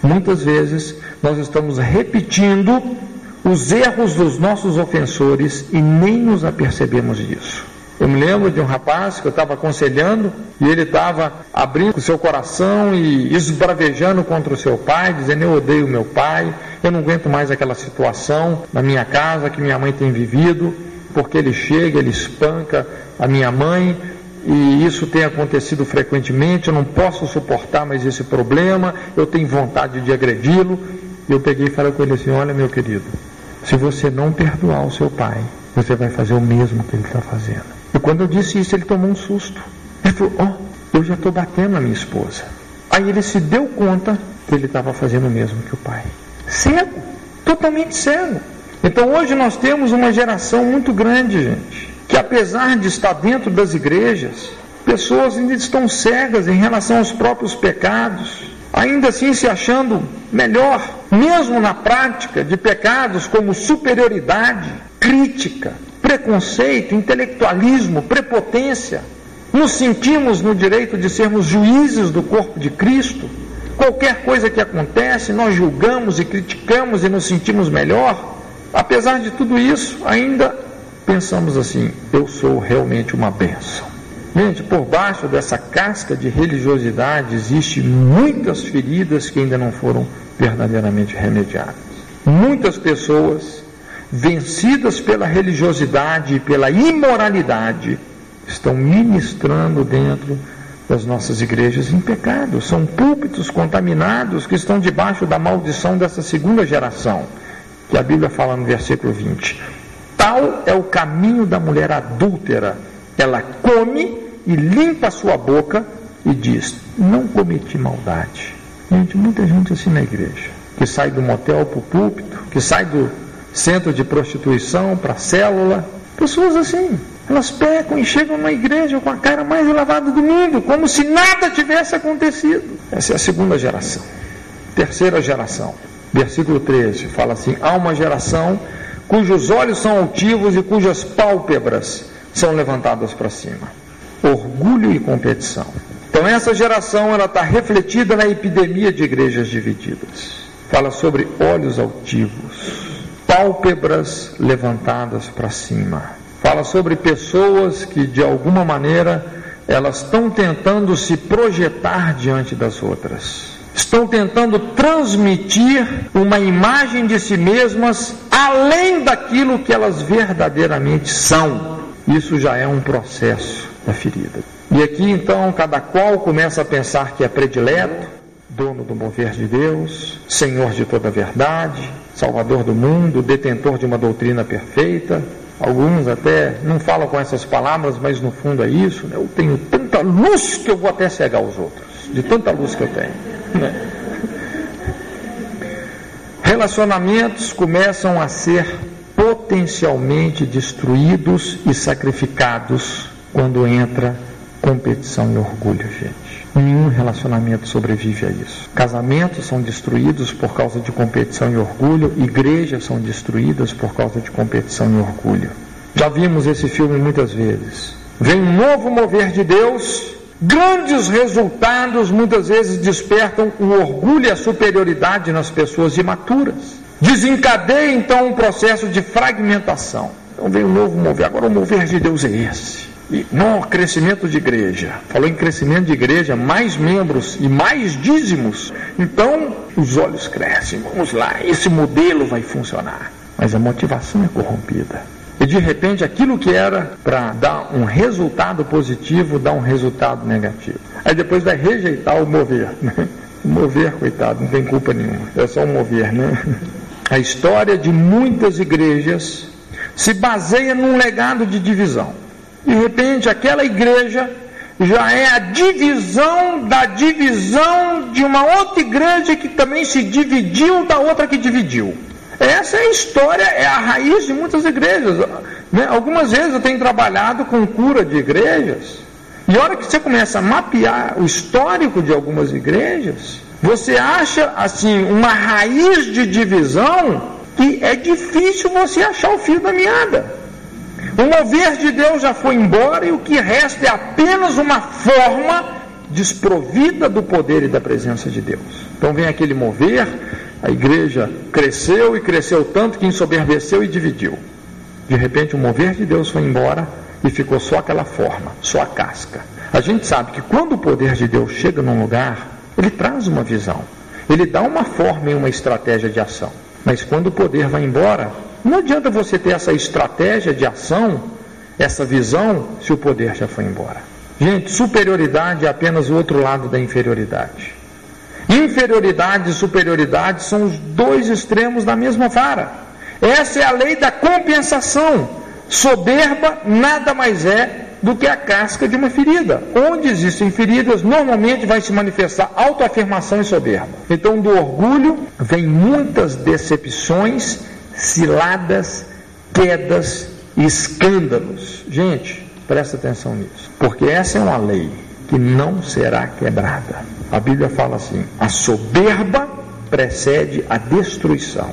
Muitas vezes nós estamos repetindo os erros dos nossos ofensores e nem nos apercebemos disso. Eu me lembro de um rapaz que eu estava aconselhando e ele estava abrindo o seu coração e esbravejando contra o seu pai, dizendo: Eu odeio meu pai, eu não aguento mais aquela situação na minha casa que minha mãe tem vivido, porque ele chega, ele espanca a minha mãe e isso tem acontecido frequentemente. Eu não posso suportar mais esse problema, eu tenho vontade de agredi-lo. E eu peguei e falei com ele assim: Olha, meu querido, se você não perdoar o seu pai, você vai fazer o mesmo que ele está fazendo. E quando eu disse isso, ele tomou um susto. Ele falou: Ó, oh, eu já estou batendo na minha esposa. Aí ele se deu conta que ele estava fazendo o mesmo que o pai. Cego, totalmente cego. Então hoje nós temos uma geração muito grande, gente, que apesar de estar dentro das igrejas, pessoas ainda estão cegas em relação aos próprios pecados, ainda assim se achando melhor, mesmo na prática de pecados como superioridade, crítica, preconceito, intelectualismo, prepotência. Nos sentimos no direito de sermos juízes do corpo de Cristo. Qualquer coisa que acontece, nós julgamos e criticamos e nos sentimos melhor. Apesar de tudo isso, ainda pensamos assim: eu sou realmente uma bênção. Gente, por baixo dessa casca de religiosidade existe muitas feridas que ainda não foram verdadeiramente remediadas. Muitas pessoas vencidas pela religiosidade e pela imoralidade estão ministrando dentro das nossas igrejas em pecado. São púlpitos contaminados que estão debaixo da maldição dessa segunda geração, que a Bíblia fala no versículo 20. Tal é o caminho da mulher adúltera. Ela come e limpa a sua boca e diz: Não cometi maldade. Gente, muita gente assim na igreja, que sai do motel para o púlpito, que sai do centro de prostituição para célula. Pessoas assim, elas pecam e chegam na igreja com a cara mais lavada do mundo, como se nada tivesse acontecido. Essa é a segunda geração. Terceira geração, versículo 13, fala assim: Há uma geração cujos olhos são altivos e cujas pálpebras são levantadas para cima. Orgulho e competição. Então essa geração ela está refletida na epidemia de igrejas divididas. Fala sobre olhos altivos, pálpebras levantadas para cima fala sobre pessoas que de alguma maneira elas estão tentando se projetar diante das outras. Estão tentando transmitir uma imagem de si mesmas além daquilo que elas verdadeiramente são. Isso já é um processo da ferida. E aqui então cada qual começa a pensar que é predileto, dono do mover de Deus, senhor de toda a verdade, salvador do mundo, detentor de uma doutrina perfeita, Alguns até não falam com essas palavras, mas no fundo é isso. Né? Eu tenho tanta luz que eu vou até cegar os outros, de tanta luz que eu tenho. Né? Relacionamentos começam a ser potencialmente destruídos e sacrificados quando entra competição e orgulho, gente. Nenhum relacionamento sobrevive a isso. Casamentos são destruídos por causa de competição e orgulho, igrejas são destruídas por causa de competição e orgulho. Já vimos esse filme muitas vezes. Vem um novo mover de Deus, grandes resultados muitas vezes despertam o orgulho e a superioridade nas pessoas imaturas. Desencadeia então um processo de fragmentação. Então vem um novo mover. Agora o mover de Deus é esse. Não, crescimento de igreja. Falou em crescimento de igreja, mais membros e mais dízimos. Então, os olhos crescem. Vamos lá, esse modelo vai funcionar. Mas a motivação é corrompida. E de repente, aquilo que era para dar um resultado positivo, dá um resultado negativo. Aí depois vai rejeitar o mover. Né? Mover, coitado, não tem culpa nenhuma. É só o mover, né? A história de muitas igrejas se baseia num legado de divisão. De repente, aquela igreja já é a divisão da divisão de uma outra igreja que também se dividiu da outra que dividiu. Essa é a história, é a raiz de muitas igrejas. Né? Algumas vezes eu tenho trabalhado com cura de igrejas, e a hora que você começa a mapear o histórico de algumas igrejas, você acha assim uma raiz de divisão que é difícil você achar o fio da meada. O mover de Deus já foi embora e o que resta é apenas uma forma desprovida do poder e da presença de Deus. Então vem aquele mover, a igreja cresceu e cresceu tanto que ensoberbeceu e dividiu. De repente o mover de Deus foi embora e ficou só aquela forma, só a casca. A gente sabe que quando o poder de Deus chega num lugar, ele traz uma visão, ele dá uma forma e uma estratégia de ação. Mas quando o poder vai embora, não adianta você ter essa estratégia de ação, essa visão, se o poder já foi embora. Gente, superioridade é apenas o outro lado da inferioridade. Inferioridade e superioridade são os dois extremos da mesma vara. Essa é a lei da compensação. Soberba nada mais é do que a casca de uma ferida. Onde existem feridas, normalmente vai se manifestar autoafirmação e soberba. Então, do orgulho vem muitas decepções ciladas, quedas e escândalos. Gente, presta atenção nisso, porque essa é uma lei que não será quebrada. A Bíblia fala assim: a soberba precede a destruição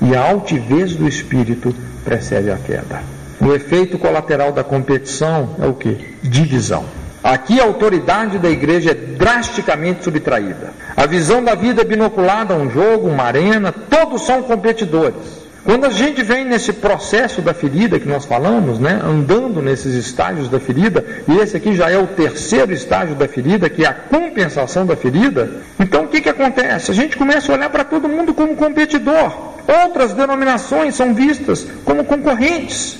e a altivez do espírito precede a queda. O efeito colateral da competição é o que? Divisão. Aqui a autoridade da igreja é drasticamente subtraída. A visão da vida é binoculada a um jogo, uma arena, todos são competidores. Quando a gente vem nesse processo da ferida que nós falamos, né, andando nesses estágios da ferida, e esse aqui já é o terceiro estágio da ferida, que é a compensação da ferida, então o que, que acontece? A gente começa a olhar para todo mundo como competidor. Outras denominações são vistas como concorrentes.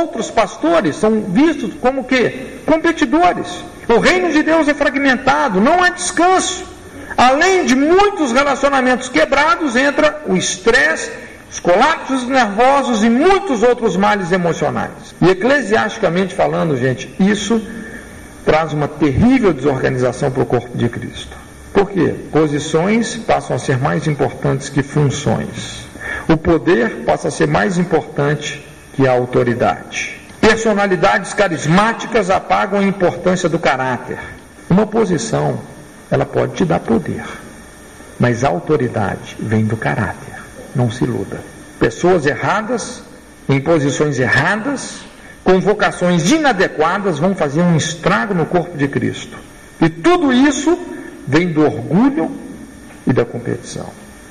Outros pastores são vistos como que? Competidores. O reino de Deus é fragmentado, não há descanso. Além de muitos relacionamentos quebrados, entra o estresse, os colapsos nervosos e muitos outros males emocionais. E eclesiasticamente falando, gente, isso traz uma terrível desorganização para o corpo de Cristo. Por quê? Posições passam a ser mais importantes que funções. O poder passa a ser mais importante que a autoridade. Personalidades carismáticas apagam a importância do caráter. Uma posição, ela pode te dar poder, mas a autoridade vem do caráter. Não se iluda. Pessoas erradas, em posições erradas, com vocações inadequadas, vão fazer um estrago no corpo de Cristo. E tudo isso vem do orgulho e da competição.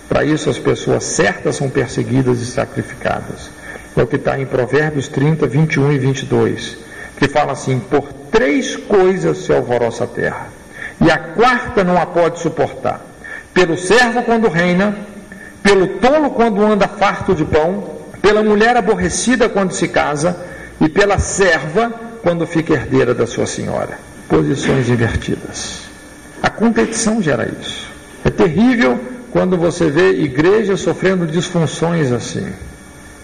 Para isso, as pessoas certas são perseguidas e sacrificadas. É o que está em Provérbios 30, 21 e 22, que fala assim: Por três coisas se alvoroça a terra, e a quarta não a pode suportar: pelo servo quando reina, pelo tolo quando anda farto de pão, pela mulher aborrecida quando se casa, e pela serva quando fica herdeira da sua senhora. Posições invertidas. A competição gera isso. É terrível quando você vê igrejas sofrendo disfunções assim.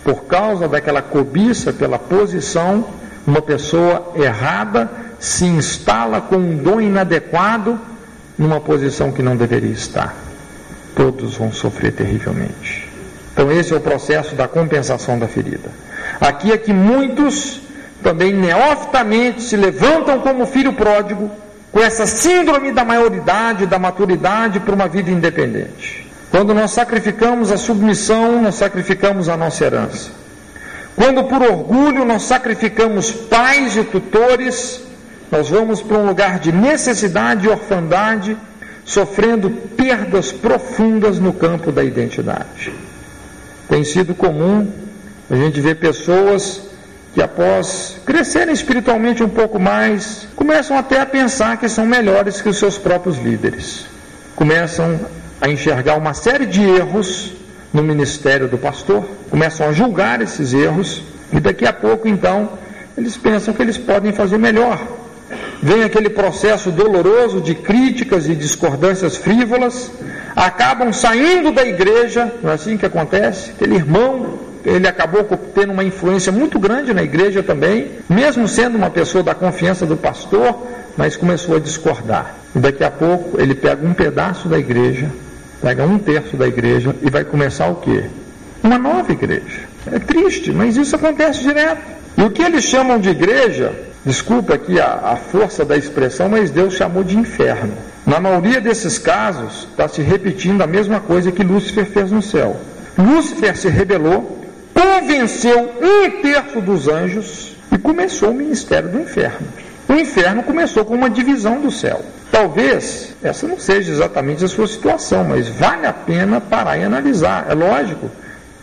Por causa daquela cobiça pela posição, uma pessoa errada se instala com um dom inadequado numa posição que não deveria estar. Todos vão sofrer terrivelmente. Então, esse é o processo da compensação da ferida. Aqui é que muitos também neofitamente se levantam como filho pródigo, com essa síndrome da maioridade, da maturidade para uma vida independente. Quando nós sacrificamos a submissão, nós sacrificamos a nossa herança. Quando por orgulho nós sacrificamos pais e tutores, nós vamos para um lugar de necessidade e orfandade, sofrendo perdas profundas no campo da identidade. Tem sido comum a gente ver pessoas que após crescerem espiritualmente um pouco mais, começam até a pensar que são melhores que os seus próprios líderes. Começam a enxergar uma série de erros no ministério do pastor, começam a julgar esses erros e daqui a pouco então eles pensam que eles podem fazer melhor. Vem aquele processo doloroso de críticas e discordâncias frívolas, acabam saindo da igreja, não é assim que acontece? Aquele irmão, ele acabou tendo uma influência muito grande na igreja também, mesmo sendo uma pessoa da confiança do pastor, mas começou a discordar. E daqui a pouco ele pega um pedaço da igreja, pega um terço da igreja e vai começar o quê? Uma nova igreja. É triste, mas isso acontece direto. E o que eles chamam de igreja, desculpa aqui a, a força da expressão, mas Deus chamou de inferno. Na maioria desses casos, está se repetindo a mesma coisa que Lúcifer fez no céu. Lúcifer se rebelou, convenceu um terço dos anjos e começou o ministério do inferno. O inferno começou com uma divisão do céu. Talvez essa não seja exatamente a sua situação, mas vale a pena parar e analisar. É lógico,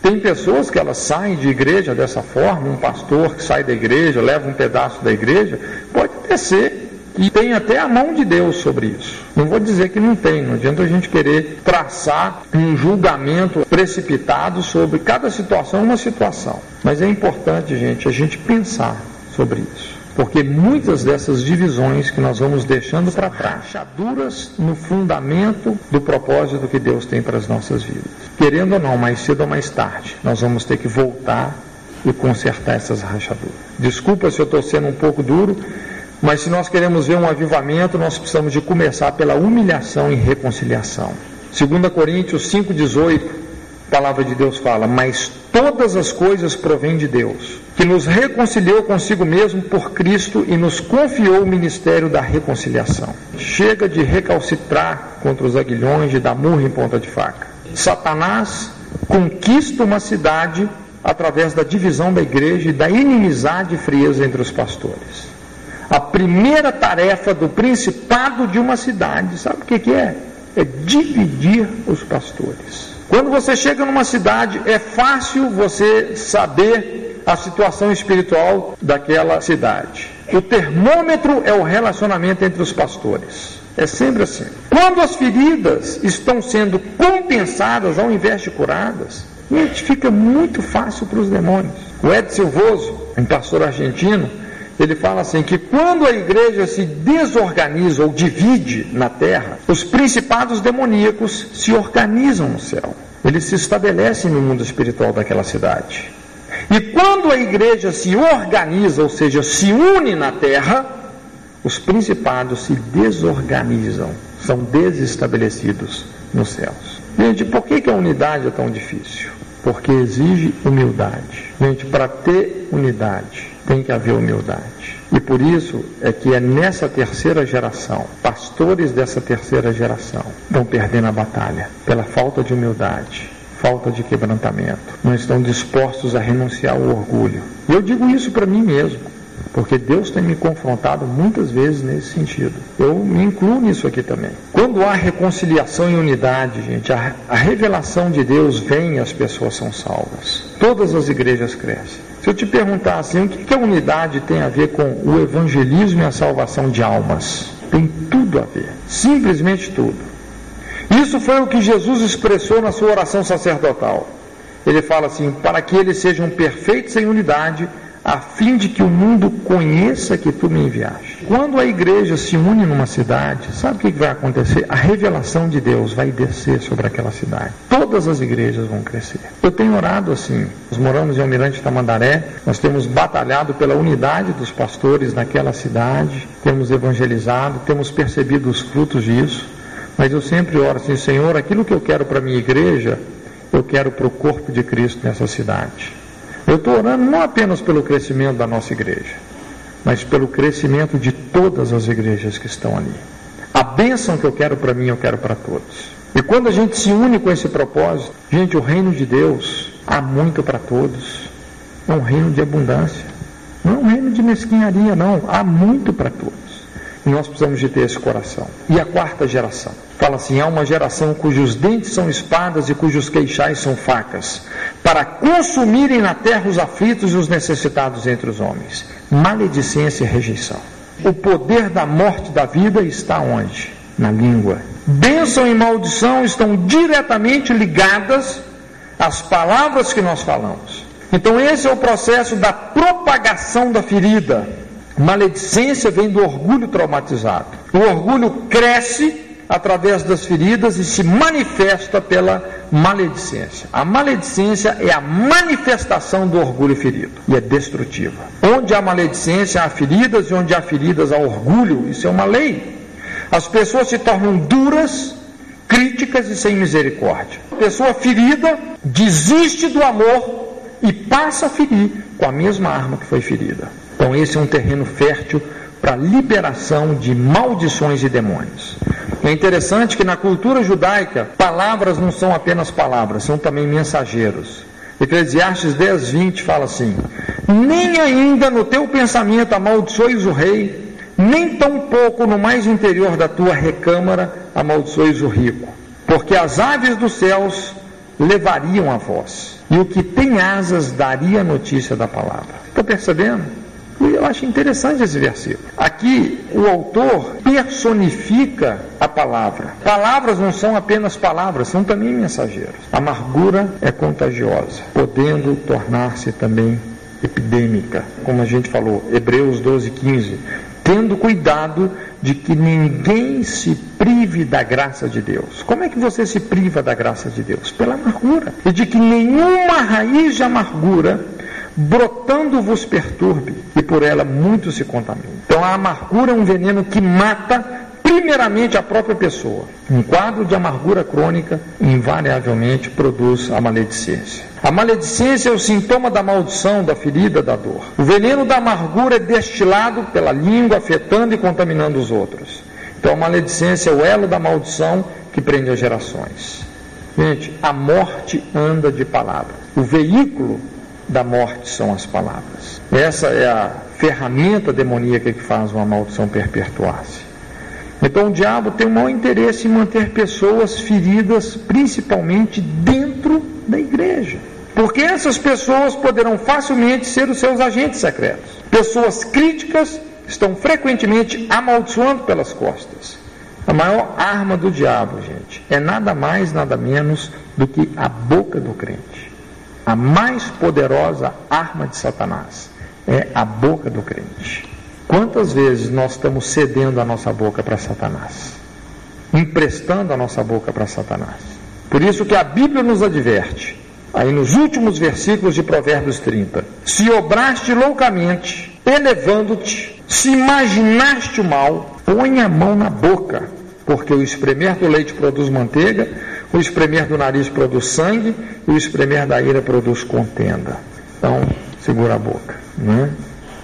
tem pessoas que elas saem de igreja dessa forma, um pastor que sai da igreja, leva um pedaço da igreja, pode ser e tem até a mão de Deus sobre isso. Não vou dizer que não tem, não adianta a gente querer traçar um julgamento precipitado sobre cada situação, uma situação. Mas é importante, gente, a gente pensar sobre isso. Porque muitas dessas divisões que nós vamos deixando para trás, rachaduras no fundamento do propósito que Deus tem para as nossas vidas. Querendo ou não, mais cedo ou mais tarde, nós vamos ter que voltar e consertar essas rachaduras. Desculpa se eu estou sendo um pouco duro, mas se nós queremos ver um avivamento, nós precisamos de começar pela humilhação e reconciliação. 2 Coríntios 5,18 A palavra de Deus fala, mas todas as coisas provêm de Deus, que nos reconciliou consigo mesmo por Cristo e nos confiou o ministério da reconciliação. Chega de recalcitrar contra os aguilhões, de dar murro em ponta de faca. Satanás conquista uma cidade através da divisão da igreja e da inimizade e frieza entre os pastores. A primeira tarefa do principado de uma cidade, sabe o que é? É dividir os pastores. Quando você chega numa cidade, é fácil você saber a situação espiritual daquela cidade. O termômetro é o relacionamento entre os pastores. É sempre assim. Quando as feridas estão sendo compensadas ao invés de curadas, gente, fica muito fácil para os demônios. O Ed Silvoso, um pastor argentino, ele fala assim que quando a igreja se desorganiza ou divide na terra, os principados demoníacos se organizam no céu. Eles se estabelecem no mundo espiritual daquela cidade. E quando a igreja se organiza, ou seja, se une na terra, os principados se desorganizam, são desestabelecidos nos céus. Gente, por que, que a unidade é tão difícil? Porque exige humildade. Gente, para ter unidade, tem que haver humildade. E por isso é que é nessa terceira geração, pastores dessa terceira geração estão perdendo a batalha pela falta de humildade, falta de quebrantamento. Não estão dispostos a renunciar ao orgulho. E eu digo isso para mim mesmo. Porque Deus tem me confrontado muitas vezes nesse sentido. Eu me incluo nisso aqui também. Quando há reconciliação e unidade, gente, a, a revelação de Deus vem e as pessoas são salvas. Todas as igrejas crescem. Se eu te perguntar assim, o que, a unidade tem a ver com o evangelismo e a salvação de almas? Tem tudo a ver. Simplesmente tudo. Isso foi o que Jesus expressou na sua oração sacerdotal. Ele fala assim: para que eles sejam perfeitos em unidade a fim de que o mundo conheça que tu me enviaste. Quando a igreja se une numa cidade, sabe o que vai acontecer? A revelação de Deus vai descer sobre aquela cidade. Todas as igrejas vão crescer. Eu tenho orado assim. Nós moramos em Almirante Tamandaré, nós temos batalhado pela unidade dos pastores naquela cidade, temos evangelizado, temos percebido os frutos disso. Mas eu sempre oro assim, Senhor, aquilo que eu quero para minha igreja, eu quero para o corpo de Cristo nessa cidade. Eu estou orando não apenas pelo crescimento da nossa igreja, mas pelo crescimento de todas as igrejas que estão ali. A bênção que eu quero para mim, eu quero para todos. E quando a gente se une com esse propósito, gente, o reino de Deus há muito para todos. É um reino de abundância. Não é um reino de mesquinharia, não. Há muito para todos. Nós precisamos de ter esse coração. E a quarta geração? Fala assim: há uma geração cujos dentes são espadas e cujos queixais são facas, para consumirem na terra os aflitos e os necessitados entre os homens. Maledicência e rejeição. O poder da morte da vida está onde? Na língua. Bênção e maldição estão diretamente ligadas às palavras que nós falamos. Então, esse é o processo da propagação da ferida. Maledicência vem do orgulho traumatizado. O orgulho cresce através das feridas e se manifesta pela maledicência. A maledicência é a manifestação do orgulho ferido e é destrutiva. Onde há maledicência, há feridas, e onde há feridas, há orgulho. Isso é uma lei. As pessoas se tornam duras, críticas e sem misericórdia. A pessoa ferida desiste do amor e passa a ferir com a mesma arma que foi ferida. Então, esse é um terreno fértil para liberação de maldições e demônios. É interessante que na cultura judaica, palavras não são apenas palavras, são também mensageiros. Eclesiastes 10, 20 fala assim: Nem ainda no teu pensamento amaldiçoes o rei, nem tampouco no mais interior da tua recâmara amaldiçoes o rico, porque as aves dos céus levariam a voz, e o que tem asas daria notícia da palavra. Está percebendo? Eu acho interessante esse versículo. Aqui o autor personifica a palavra. Palavras não são apenas palavras, são também mensageiros. Amargura é contagiosa, podendo tornar-se também epidêmica, como a gente falou, Hebreus 12, 15. Tendo cuidado de que ninguém se prive da graça de Deus. Como é que você se priva da graça de Deus? Pela amargura. E de que nenhuma raiz de amargura brotando vos perturbe, e por ela muito se contamina. Então a amargura é um veneno que mata primeiramente a própria pessoa. Um quadro de amargura crônica invariavelmente produz a maledicência. A maledicência é o sintoma da maldição, da ferida, da dor. O veneno da amargura é destilado pela língua, afetando e contaminando os outros. Então a maledicência é o elo da maldição que prende as gerações. Gente, a morte anda de palavra. O veículo da morte são as palavras. Essa é a ferramenta demoníaca que faz uma maldição perpetuar-se. Então o diabo tem o maior interesse em manter pessoas feridas, principalmente dentro da igreja. Porque essas pessoas poderão facilmente ser os seus agentes secretos. Pessoas críticas estão frequentemente amaldiçoando pelas costas. A maior arma do diabo, gente, é nada mais, nada menos do que a boca do crente. A mais poderosa arma de Satanás é a boca do crente. Quantas vezes nós estamos cedendo a nossa boca para Satanás? Emprestando a nossa boca para Satanás. Por isso que a Bíblia nos adverte, aí nos últimos versículos de Provérbios 30, se obraste loucamente, elevando-te, se imaginaste o mal, põe a mão na boca, porque o espremer do leite produz manteiga, o espremer do nariz produz sangue, o espremer da ira produz contenda. Então, segura a boca, né?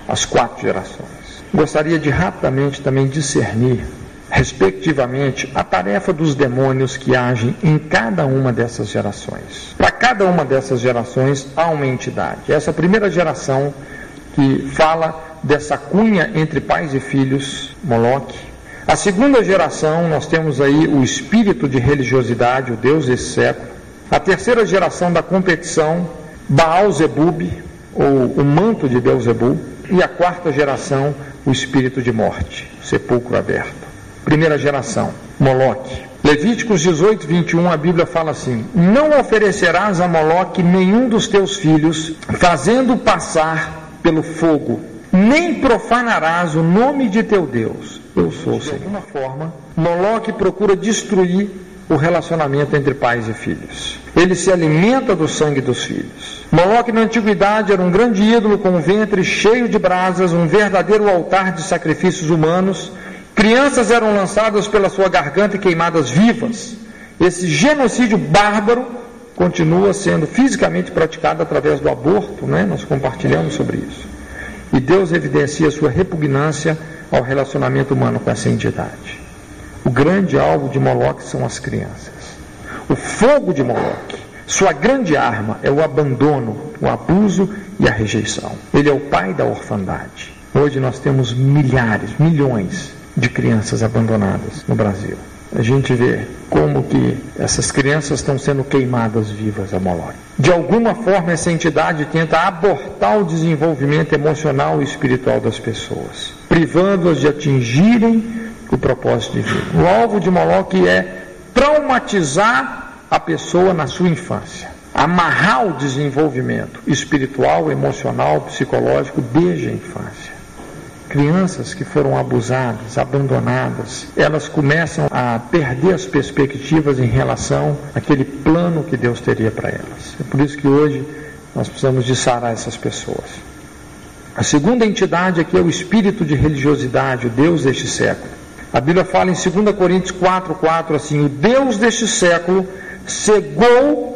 As quatro gerações. Gostaria de rapidamente também discernir, respectivamente, a tarefa dos demônios que agem em cada uma dessas gerações. Para cada uma dessas gerações há uma entidade. Essa primeira geração que fala dessa cunha entre pais e filhos, Moloque. A segunda geração, nós temos aí o espírito de religiosidade, o Deus desse século. A terceira geração da competição, Baal Zebub, ou o manto de Deus Zebub. E a quarta geração, o espírito de morte, sepulcro aberto. Primeira geração, Moloque. Levíticos 18, 21, a Bíblia fala assim: Não oferecerás a Moloque nenhum dos teus filhos, fazendo passar pelo fogo, nem profanarás o nome de teu Deus. Eu sou. De alguma forma, Moloque procura destruir o relacionamento entre pais e filhos. Ele se alimenta do sangue dos filhos. Moloque na antiguidade era um grande ídolo com um ventre cheio de brasas, um verdadeiro altar de sacrifícios humanos. Crianças eram lançadas pela sua garganta e queimadas vivas. Esse genocídio bárbaro continua sendo fisicamente praticado através do aborto, né? nós compartilhamos sobre isso. E Deus evidencia sua repugnância ao relacionamento humano com essa entidade. O grande alvo de Moloque são as crianças. O fogo de Moloque, sua grande arma é o abandono, o abuso e a rejeição. Ele é o pai da orfandade. Hoje nós temos milhares, milhões de crianças abandonadas no Brasil. A gente vê como que essas crianças estão sendo queimadas vivas a Moloque. De alguma forma essa entidade tenta abortar o desenvolvimento emocional e espiritual das pessoas, privando-as de atingirem o propósito divino. O alvo de Moloque é traumatizar a pessoa na sua infância, amarrar o desenvolvimento espiritual, emocional, psicológico desde a infância. Crianças que foram abusadas, abandonadas, elas começam a perder as perspectivas em relação àquele plano que Deus teria para elas. É por isso que hoje nós precisamos de sarar essas pessoas. A segunda entidade aqui é o espírito de religiosidade, o Deus deste século. A Bíblia fala em 2 Coríntios 4, 4 assim: O Deus deste século cegou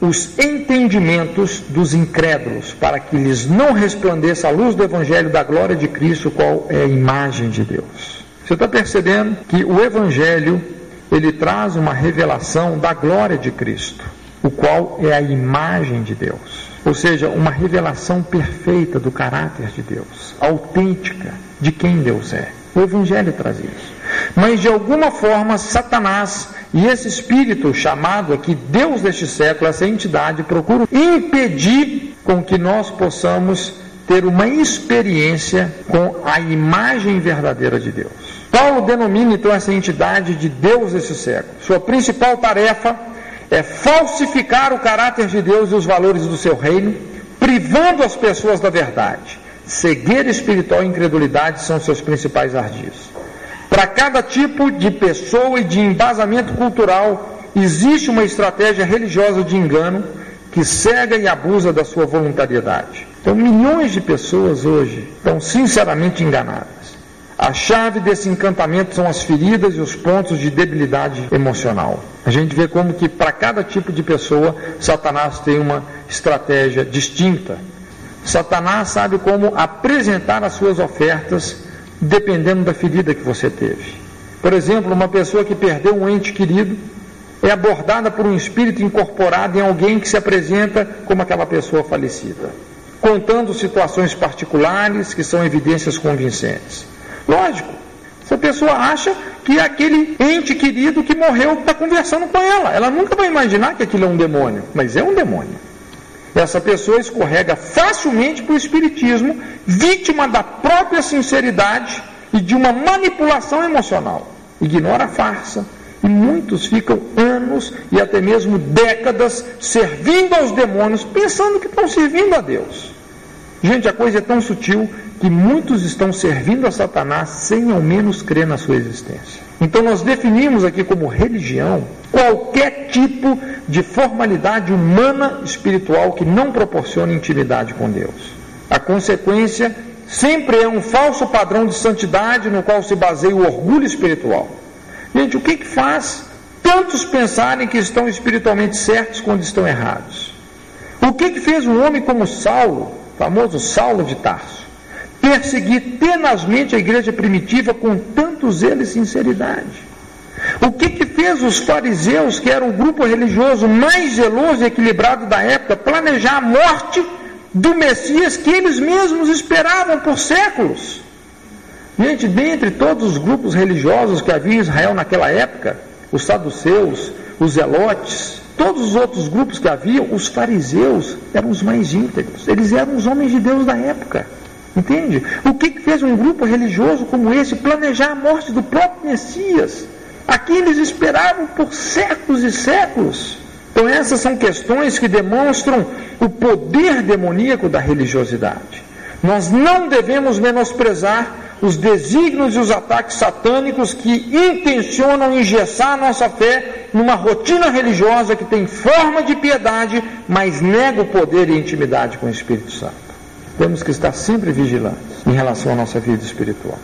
os entendimentos dos incrédulos, para que lhes não resplandeça a luz do Evangelho da glória de Cristo, qual é a imagem de Deus. Você está percebendo que o Evangelho ele traz uma revelação da glória de Cristo, o qual é a imagem de Deus. Ou seja, uma revelação perfeita do caráter de Deus, autêntica de quem Deus é. O Evangelho traz isso. Mas de alguma forma, Satanás e esse espírito chamado aqui Deus deste século, essa entidade, procuram impedir com que nós possamos ter uma experiência com a imagem verdadeira de Deus. Paulo denomina então essa entidade de Deus desse século. Sua principal tarefa é falsificar o caráter de Deus e os valores do seu reino, privando as pessoas da verdade. Cegueira espiritual e incredulidade são seus principais ardis. Para cada tipo de pessoa e de embasamento cultural, existe uma estratégia religiosa de engano que cega e abusa da sua voluntariedade. Então, milhões de pessoas hoje estão sinceramente enganadas. A chave desse encantamento são as feridas e os pontos de debilidade emocional. A gente vê como que para cada tipo de pessoa, Satanás tem uma estratégia distinta. Satanás sabe como apresentar as suas ofertas dependendo da ferida que você teve. Por exemplo, uma pessoa que perdeu um ente querido é abordada por um espírito incorporado em alguém que se apresenta como aquela pessoa falecida, contando situações particulares que são evidências convincentes. Lógico, essa pessoa acha que aquele ente querido que morreu está conversando com ela. Ela nunca vai imaginar que aquilo é um demônio, mas é um demônio. Essa pessoa escorrega facilmente para o espiritismo, vítima da própria sinceridade e de uma manipulação emocional. Ignora a farsa, e muitos ficam anos e até mesmo décadas servindo aos demônios, pensando que estão servindo a Deus. Gente, a coisa é tão sutil que muitos estão servindo a Satanás sem ao menos crer na sua existência. Então nós definimos aqui como religião qualquer tipo de formalidade humana espiritual que não proporcione intimidade com Deus. A consequência sempre é um falso padrão de santidade no qual se baseia o orgulho espiritual. Gente, o que, que faz tantos pensarem que estão espiritualmente certos quando estão errados? O que, que fez um homem como Saulo, famoso Saulo de Tarso, perseguir tenazmente a igreja primitiva com tanto zelo e sinceridade? O que, que fez os fariseus, que eram o grupo religioso mais zeloso e equilibrado da época, planejar a morte do Messias que eles mesmos esperavam por séculos? Gente, dentre todos os grupos religiosos que havia em Israel naquela época, os saduceus, os zelotes, todos os outros grupos que haviam, os fariseus eram os mais íntegros. Eles eram os homens de Deus da época. Entende? O que, fez um grupo religioso como esse planejar a morte do próprio Messias? Aqui eles esperavam por séculos e séculos. Então, essas são questões que demonstram o poder demoníaco da religiosidade. Nós não devemos menosprezar os desígnios e os ataques satânicos que intencionam engessar nossa fé numa rotina religiosa que tem forma de piedade, mas nega o poder e intimidade com o Espírito Santo. Temos que estar sempre vigilantes em relação à nossa vida espiritual.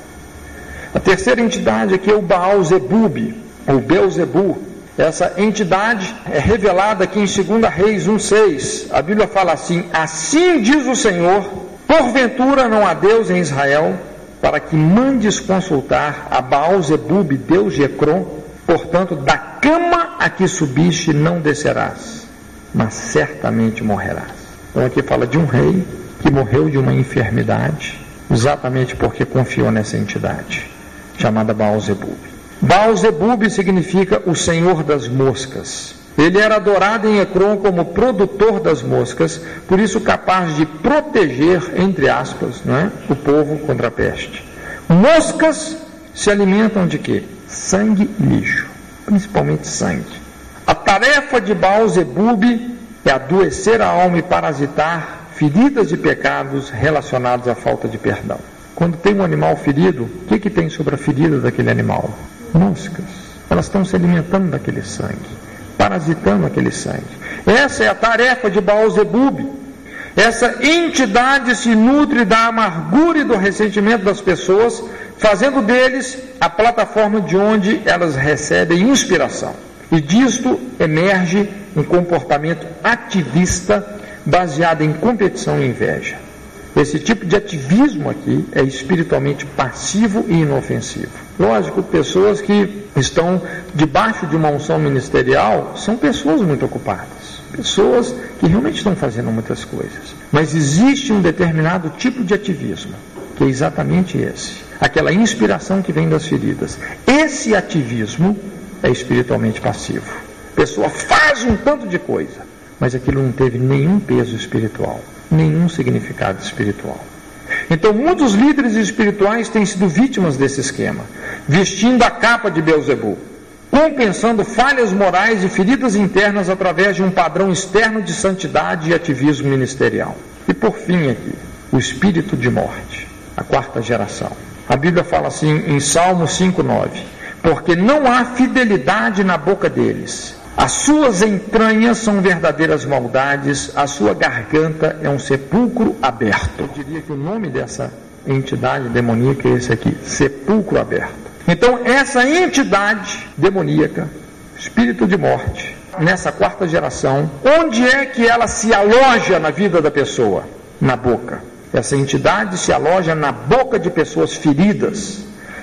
A terceira entidade aqui é o Baal Zebub, ou Beuzebu. Essa entidade é revelada aqui em 2 Reis 1,6. A Bíblia fala assim: Assim diz o Senhor, porventura não há Deus em Israel, para que mandes consultar a Baal Zebub, Deus de Ecrom, portanto, da cama a que subiste não descerás, mas certamente morrerás. Então aqui fala de um rei que morreu de uma enfermidade, exatamente porque confiou nessa entidade, chamada Baal Zebub. Baal Zebub significa o Senhor das moscas. Ele era adorado em Ecrom como produtor das moscas, por isso capaz de proteger, entre aspas, é, o povo contra a peste. Moscas se alimentam de quê? Sangue e lixo, principalmente sangue. A tarefa de Baal Zebub é adoecer a alma e parasitar feridas de pecados relacionados à falta de perdão. Quando tem um animal ferido, o que, que tem sobre a ferida daquele animal? Moscas. Elas estão se alimentando daquele sangue parasitando aquele sangue. Essa é a tarefa de Baal Zebub. Essa entidade se nutre da amargura e do ressentimento das pessoas, fazendo deles a plataforma de onde elas recebem inspiração. E disto emerge um comportamento ativista baseado em competição e inveja. Esse tipo de ativismo aqui é espiritualmente passivo e inofensivo. Lógico, pessoas que estão debaixo de uma unção ministerial são pessoas muito ocupadas, pessoas que realmente estão fazendo muitas coisas. Mas existe um determinado tipo de ativismo, que é exatamente esse: aquela inspiração que vem das feridas. Esse ativismo é espiritualmente passivo. A pessoa faz um tanto de coisa, mas aquilo não teve nenhum peso espiritual nenhum significado espiritual. Então, muitos líderes espirituais têm sido vítimas desse esquema, vestindo a capa de Beuzebu, compensando falhas morais e feridas internas através de um padrão externo de santidade e ativismo ministerial. E por fim aqui, o espírito de morte, a quarta geração. A Bíblia fala assim em Salmo 5:9, porque não há fidelidade na boca deles, as suas entranhas são verdadeiras maldades, a sua garganta é um sepulcro aberto. Eu diria que o nome dessa entidade demoníaca é esse aqui, sepulcro aberto. Então, essa entidade demoníaca, espírito de morte, nessa quarta geração, onde é que ela se aloja na vida da pessoa? Na boca. Essa entidade se aloja na boca de pessoas feridas.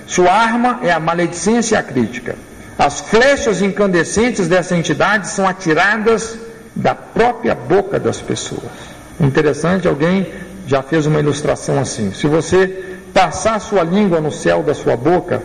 Sua arma é a maledicência e a crítica. As flechas incandescentes dessa entidade são atiradas da própria boca das pessoas. Interessante, alguém já fez uma ilustração assim. Se você passar sua língua no céu da sua boca,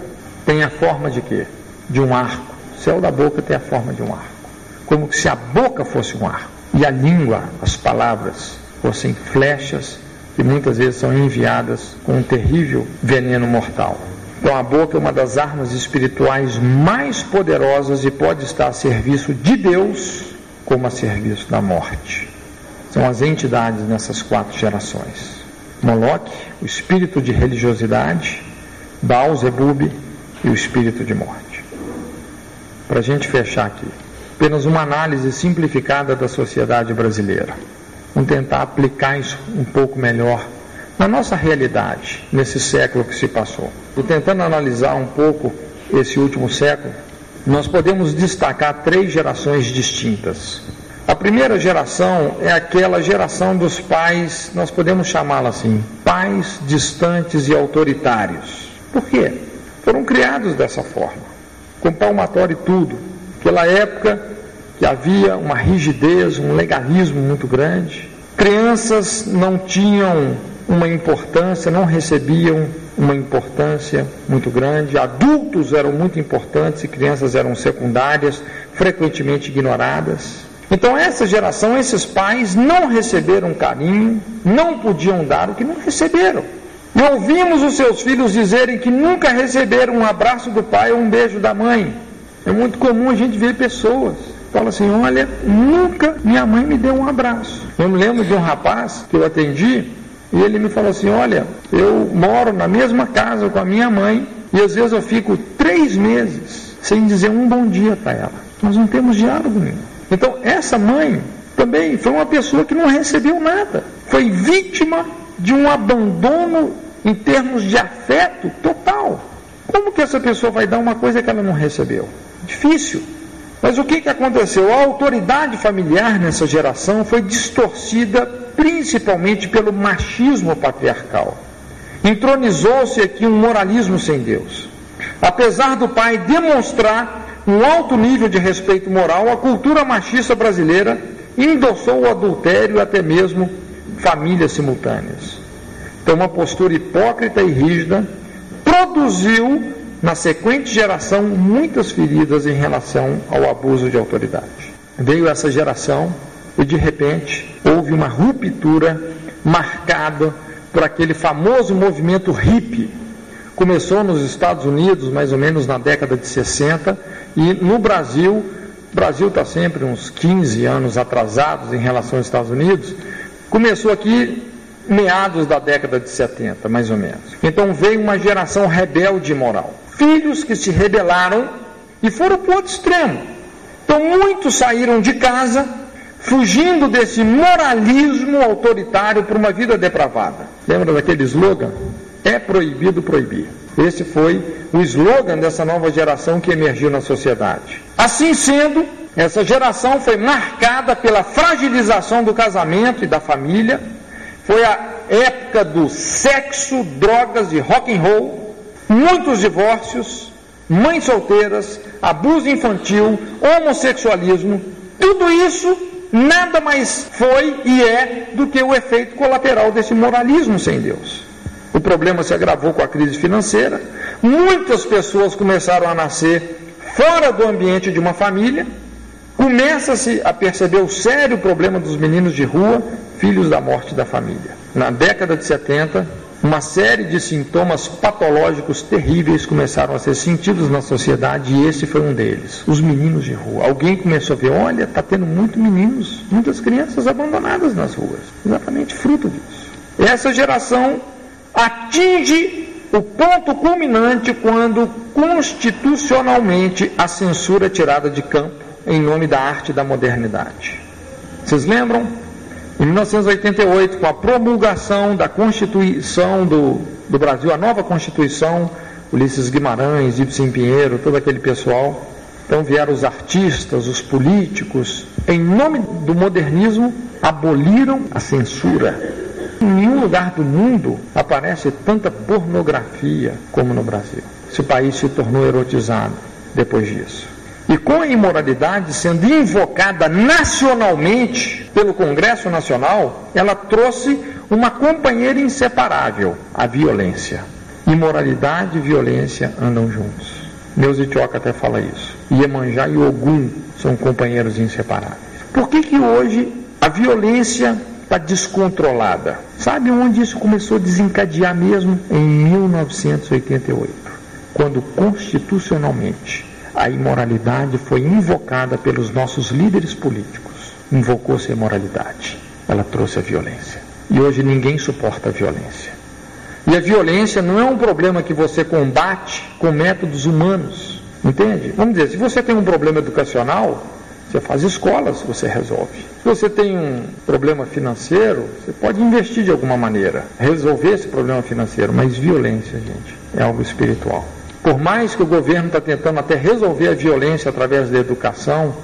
tem a forma de quê? De um arco. O céu da boca tem a forma de um arco. Como se a boca fosse um arco e a língua, as palavras, fossem flechas que muitas vezes são enviadas com um terrível veneno mortal. Então a boca é uma das armas espirituais mais poderosas e pode estar a serviço de Deus como a serviço da morte. São as entidades nessas quatro gerações. Moloque, o espírito de religiosidade, Baal, Zebub e o espírito de morte. Para a gente fechar aqui, apenas uma análise simplificada da sociedade brasileira. Vamos tentar aplicar isso um pouco melhor na nossa realidade, nesse século que se passou. E tentando analisar um pouco esse último século, nós podemos destacar três gerações distintas. A primeira geração é aquela geração dos pais, nós podemos chamá-la assim, pais distantes e autoritários. Por quê? Foram criados dessa forma, com palmatório e tudo. Aquela época que havia uma rigidez, um legalismo muito grande. Crianças não tinham uma importância, não recebiam uma importância muito grande. Adultos eram muito importantes e crianças eram secundárias, frequentemente ignoradas. Então, essa geração, esses pais não receberam carinho, não podiam dar o que não receberam. E ouvimos os seus filhos dizerem que nunca receberam um abraço do pai ou um beijo da mãe. É muito comum a gente ver pessoas. Fala assim, olha, nunca minha mãe me deu um abraço. Eu me lembro de um rapaz que eu atendi, e ele me falou assim: Olha, eu moro na mesma casa com a minha mãe e às vezes eu fico três meses sem dizer um bom dia para ela. Nós não temos diálogo nenhum. Então, essa mãe também foi uma pessoa que não recebeu nada. Foi vítima de um abandono em termos de afeto total. Como que essa pessoa vai dar uma coisa que ela não recebeu? Difícil. Mas o que, que aconteceu? A autoridade familiar nessa geração foi distorcida principalmente pelo machismo patriarcal. Entronizou-se aqui um moralismo sem Deus. Apesar do pai demonstrar um alto nível de respeito moral, a cultura machista brasileira endossou o adultério e até mesmo famílias simultâneas. Então, uma postura hipócrita e rígida produziu na sequente geração muitas feridas em relação ao abuso de autoridade. Veio essa geração e de repente houve uma ruptura marcada por aquele famoso movimento hippie. Começou nos Estados Unidos, mais ou menos na década de 60, e no Brasil, o Brasil está sempre uns 15 anos atrasados em relação aos Estados Unidos, começou aqui meados da década de 70, mais ou menos. Então veio uma geração rebelde moral filhos que se rebelaram e foram para o outro extremo. Então muitos saíram de casa fugindo desse moralismo autoritário para uma vida depravada. Lembra daquele slogan? É proibido proibir. Esse foi o slogan dessa nova geração que emergiu na sociedade. Assim sendo, essa geração foi marcada pela fragilização do casamento e da família. Foi a época do sexo, drogas e rock and roll muitos divórcios, mães solteiras, abuso infantil, homossexualismo, tudo isso nada mais foi e é do que o efeito colateral desse moralismo sem Deus. O problema se agravou com a crise financeira, muitas pessoas começaram a nascer fora do ambiente de uma família, começa-se a perceber o sério problema dos meninos de rua, filhos da morte da família. Na década de 70, uma série de sintomas patológicos terríveis começaram a ser sentidos na sociedade e esse foi um deles. Os meninos de rua. Alguém começou a ver, olha, está tendo muitos meninos, muitas crianças abandonadas nas ruas. Exatamente fruto disso. Essa geração atinge o ponto culminante quando constitucionalmente a censura é tirada de campo em nome da arte da modernidade. Vocês lembram? Em 1988, com a promulgação da Constituição do, do Brasil, a nova Constituição, Ulisses Guimarães, Ibsen Pinheiro, todo aquele pessoal. Então vieram os artistas, os políticos, em nome do modernismo, aboliram a censura. Em nenhum lugar do mundo aparece tanta pornografia como no Brasil. Esse país se tornou erotizado depois disso. E com a imoralidade sendo invocada nacionalmente pelo Congresso Nacional, ela trouxe uma companheira inseparável, a violência. Imoralidade e violência andam juntos. Meus Itioca até fala isso. Iemanjá e Ogum são companheiros inseparáveis. Por que, que hoje a violência está descontrolada? Sabe onde isso começou a desencadear mesmo? Em 1988, quando constitucionalmente a imoralidade foi invocada pelos nossos líderes políticos. Invocou-se a imoralidade. Ela trouxe a violência. E hoje ninguém suporta a violência. E a violência não é um problema que você combate com métodos humanos. Entende? Vamos dizer, se você tem um problema educacional, você faz escolas, você resolve. Se você tem um problema financeiro, você pode investir de alguma maneira, resolver esse problema financeiro, mas violência, gente, é algo espiritual. Por mais que o governo está tentando até resolver a violência através da educação,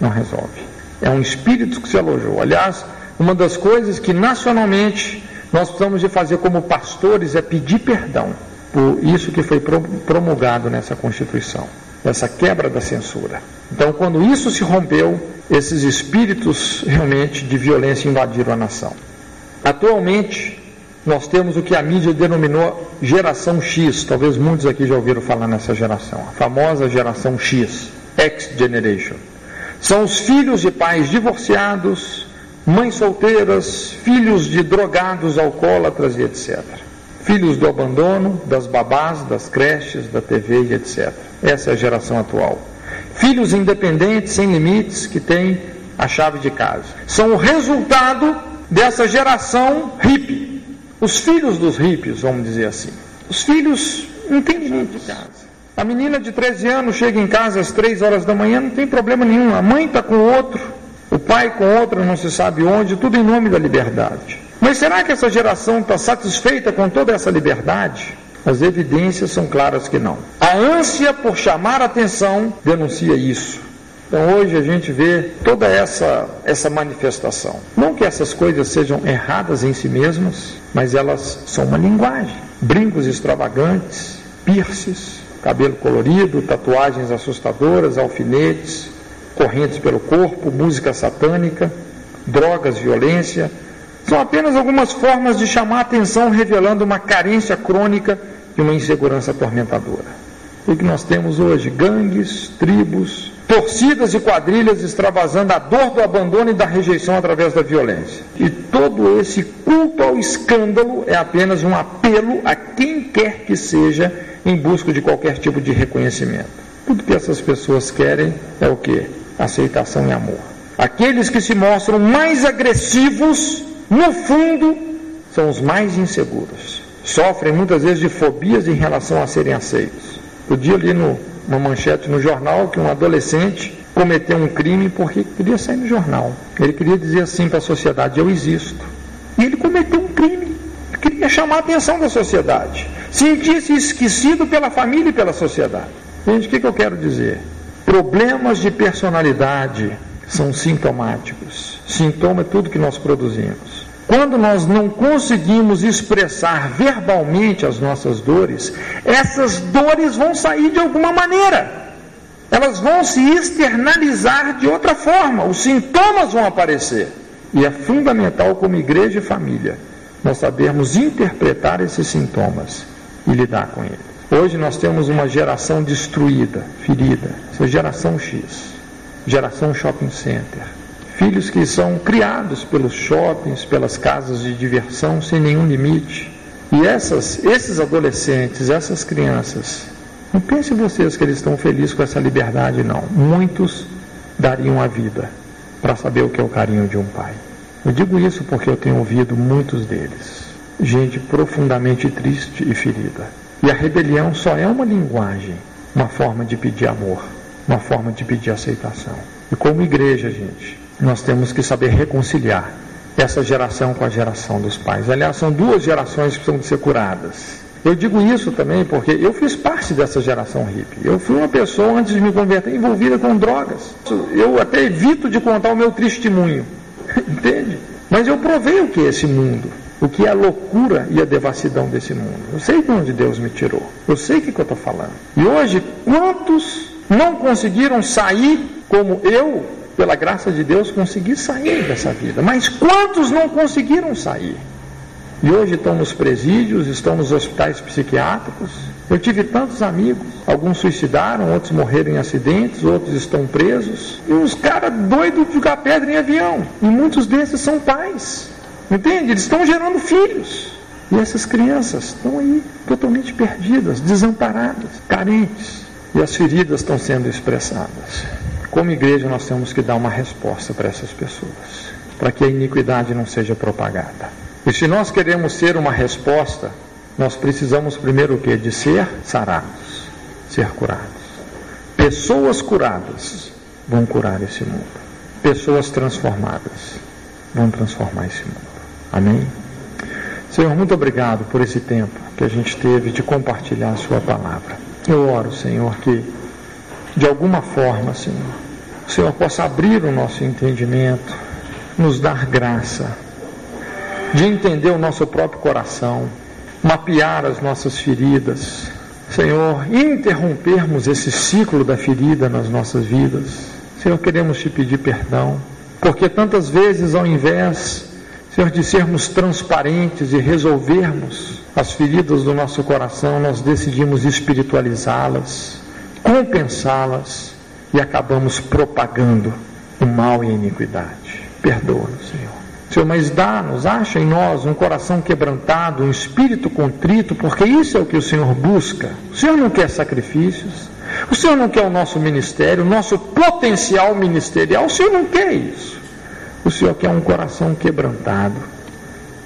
não resolve. É um espírito que se alojou. Aliás, uma das coisas que nacionalmente nós precisamos de fazer como pastores é pedir perdão por isso que foi promulgado nessa Constituição, essa quebra da censura. Então, quando isso se rompeu, esses espíritos realmente de violência invadiram a nação. Atualmente, nós temos o que a mídia denominou geração X. Talvez muitos aqui já ouviram falar nessa geração, a famosa geração X, X Generation. São os filhos de pais divorciados, mães solteiras, filhos de drogados, alcoólatras e etc. Filhos do abandono, das babás, das creches, da TV e etc. Essa é a geração atual. Filhos independentes, sem limites, que têm a chave de casa. São o resultado dessa geração hippie os filhos dos hippies, vamos dizer assim. Os filhos não têm de casa. A menina de 13 anos chega em casa às 3 horas da manhã, não tem problema nenhum. A mãe está com outro, o pai com outro, não se sabe onde, tudo em nome da liberdade. Mas será que essa geração está satisfeita com toda essa liberdade? As evidências são claras que não. A ânsia por chamar atenção denuncia isso. Então hoje a gente vê toda essa, essa manifestação. Não que essas coisas sejam erradas em si mesmas, mas elas são uma linguagem. Brincos extravagantes, pierces, cabelo colorido, tatuagens assustadoras, alfinetes, correntes pelo corpo, música satânica, drogas, violência. São apenas algumas formas de chamar a atenção, revelando uma carência crônica e uma insegurança atormentadora. O que nós temos hoje? Gangues, tribos, torcidas e quadrilhas extravasando a dor do abandono e da rejeição através da violência. E todo esse culto ao escândalo é apenas um apelo a quem quer que seja em busca de qualquer tipo de reconhecimento. Tudo que essas pessoas querem é o que? Aceitação e amor. Aqueles que se mostram mais agressivos, no fundo, são os mais inseguros. Sofrem muitas vezes de fobias em relação a serem aceitos. O dia ali no uma manchete no jornal que um adolescente cometeu um crime porque queria sair no jornal. Ele queria dizer assim para a sociedade: Eu existo. E ele cometeu um crime. Queria chamar a atenção da sociedade. Sentia-se esquecido pela família e pela sociedade. Gente, o que, que eu quero dizer? Problemas de personalidade são sintomáticos. Sintoma é tudo que nós produzimos. Quando nós não conseguimos expressar verbalmente as nossas dores, essas dores vão sair de alguma maneira. Elas vão se externalizar de outra forma, os sintomas vão aparecer. E é fundamental, como igreja e família, nós sabermos interpretar esses sintomas e lidar com eles. Hoje nós temos uma geração destruída, ferida, essa geração X, geração shopping center Filhos que são criados pelos shoppings, pelas casas de diversão sem nenhum limite. E essas, esses adolescentes, essas crianças, não pensem vocês que eles estão felizes com essa liberdade, não. Muitos dariam a vida para saber o que é o carinho de um pai. Eu digo isso porque eu tenho ouvido muitos deles. Gente profundamente triste e ferida. E a rebelião só é uma linguagem, uma forma de pedir amor, uma forma de pedir aceitação. E como igreja, gente, nós temos que saber reconciliar essa geração com a geração dos pais. Aliás, são duas gerações que precisam de ser curadas. Eu digo isso também porque eu fiz parte dessa geração hippie. Eu fui uma pessoa, antes de me converter, envolvida com drogas. Eu até evito de contar o meu testemunho. Entende? Mas eu provei o que é esse mundo. O que é a loucura e a devassidão desse mundo. Eu sei de onde Deus me tirou. Eu sei o que, que eu estou falando. E hoje, quantos não conseguiram sair como eu, pela graça de Deus, consegui sair dessa vida? Mas quantos não conseguiram sair? E hoje estão nos presídios, estão nos hospitais psiquiátricos. Eu tive tantos amigos, alguns suicidaram, outros morreram em acidentes, outros estão presos. E uns caras doidos de jogar pedra em avião. E muitos desses são pais. Entende? Eles estão gerando filhos. E essas crianças estão aí totalmente perdidas, desamparadas, carentes. E as feridas estão sendo expressadas. Como igreja, nós temos que dar uma resposta para essas pessoas, para que a iniquidade não seja propagada. E se nós queremos ser uma resposta, nós precisamos primeiro o quê? De ser sarados, ser curados. Pessoas curadas vão curar esse mundo. Pessoas transformadas vão transformar esse mundo. Amém? Senhor, muito obrigado por esse tempo que a gente teve de compartilhar a Sua palavra. Eu oro, Senhor, que de alguma forma, Senhor, o Senhor possa abrir o nosso entendimento, nos dar graça de entender o nosso próprio coração, mapear as nossas feridas, Senhor, interrompermos esse ciclo da ferida nas nossas vidas. Senhor, queremos te pedir perdão, porque tantas vezes, ao invés, Senhor, de sermos transparentes e resolvermos as feridas do nosso coração, nós decidimos espiritualizá-las, compensá-las e acabamos propagando o mal e a iniquidade. Perdoa-nos, Senhor. Senhor, mas dá-nos, acha em nós um coração quebrantado, um espírito contrito, porque isso é o que o Senhor busca. O Senhor não quer sacrifícios, o Senhor não quer o nosso ministério, o nosso potencial ministerial, o Senhor não quer isso. O Senhor quer um coração quebrantado,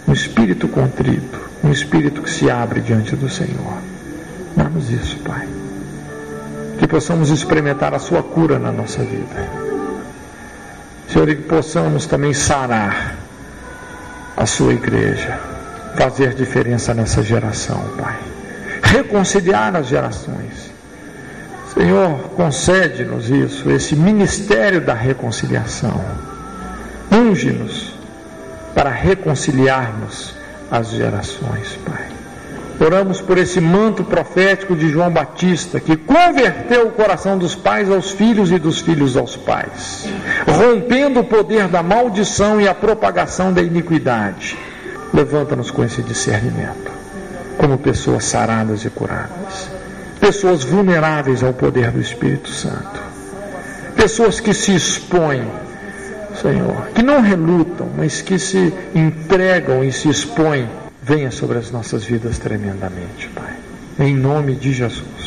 um espírito contrito, um espírito que se abre diante do Senhor. Dá-nos isso, Pai. Possamos experimentar a Sua cura na nossa vida. Senhor, e que possamos também sarar a sua igreja, fazer diferença nessa geração, Pai. Reconciliar as gerações. Senhor, concede-nos isso, esse ministério da reconciliação. Unge-nos para reconciliarmos as gerações, Pai. Oramos por esse manto profético de João Batista, que converteu o coração dos pais aos filhos e dos filhos aos pais, rompendo o poder da maldição e a propagação da iniquidade. Levanta-nos com esse discernimento, como pessoas saradas e curadas, pessoas vulneráveis ao poder do Espírito Santo, pessoas que se expõem, Senhor, que não relutam, mas que se entregam e se expõem venha sobre as nossas vidas tremendamente, Pai. Em nome de Jesus.